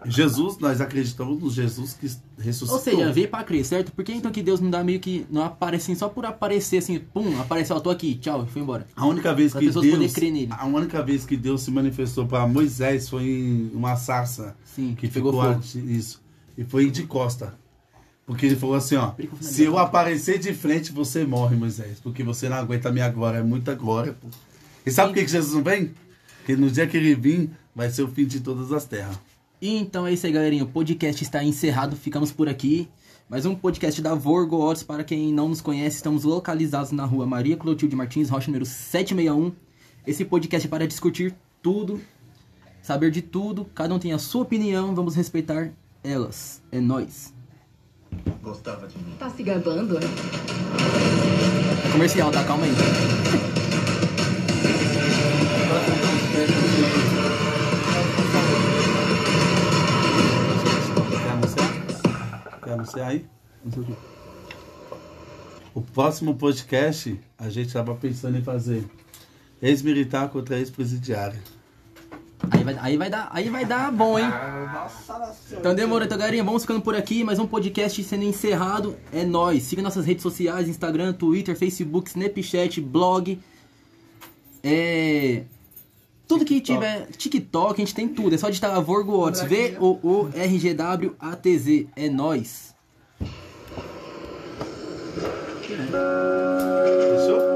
Jesus, nós acreditamos no Jesus que ressuscitou. Ou seja, veio pra crer, certo? Por que então que Deus não dá meio que. Não aparece assim, só por aparecer assim, pum, apareceu, ó, tô aqui, tchau, e foi embora. A única vez Para que Deus, crer nele. a única vez que Deus se manifestou para Moisés foi em uma sarça Sim, que pegou ficou fogo. isso. E foi de costa. Porque ele falou assim, ó, se eu aparecer de frente, você morre, Moisés, porque você não aguenta a minha glória, é muita glória, pô. E sabe por que que Jesus não vem? Porque no dia que ele vir, vai ser o fim de todas as terras. E então é isso aí, galerinha. O podcast está encerrado, ficamos por aqui. Mais um podcast da Vorgo Odds. Para quem não nos conhece, estamos localizados na rua Maria Clotilde Martins, Rocha número 761. Esse podcast é para discutir tudo, saber de tudo. Cada um tem a sua opinião, vamos respeitar elas. É nóis. Tá se gabando? Comercial, tá? Calma aí. *laughs* anunciar? Quer anunciar aí? Não sei o. O próximo podcast, a gente tava pensando em fazer ex-militar contra ex-presidiário. Aí vai, aí vai dar, aí vai dar bom, hein? Então demorou, então galerinha, vamos ficando por aqui, mais um podcast sendo encerrado, é nóis. Siga nossas redes sociais, Instagram, Twitter, Facebook, Snapchat, blog, é... Tudo que tiver, TikTok, a gente tem tudo, é só digitar Vorgo Odds, V-O-O-R-G-W-A-T-Z, é nóis. Fechou? Carregado.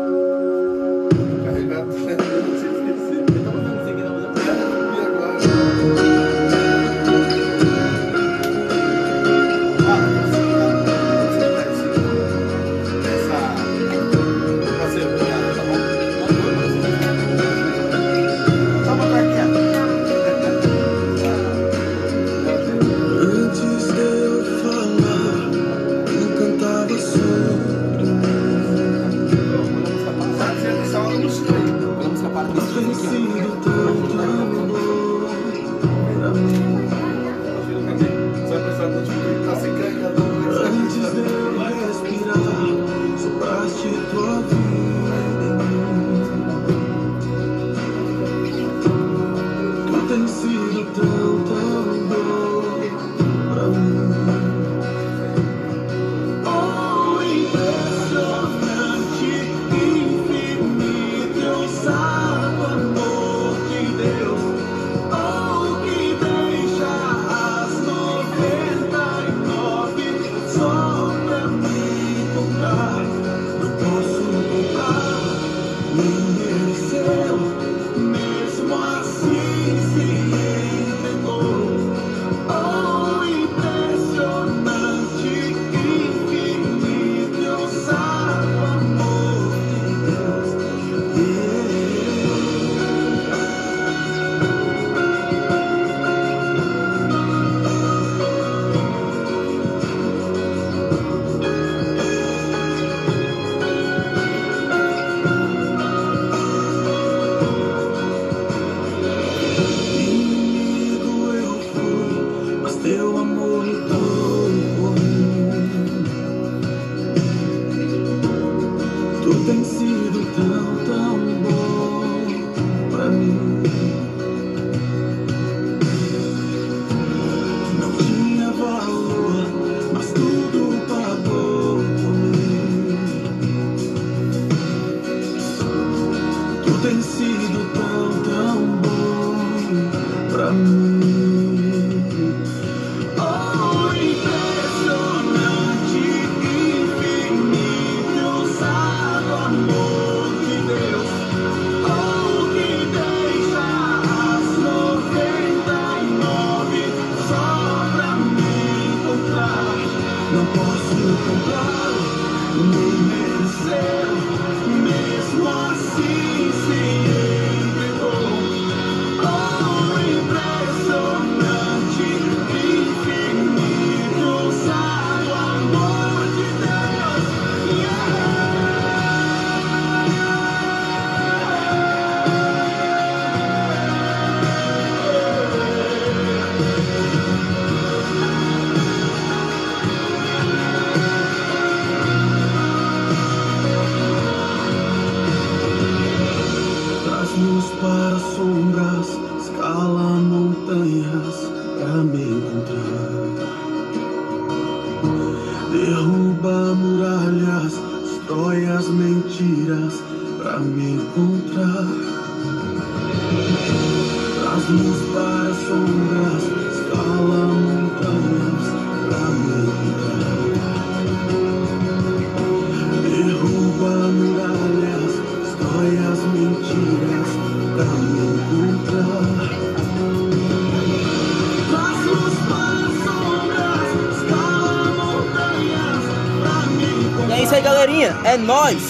Sombras,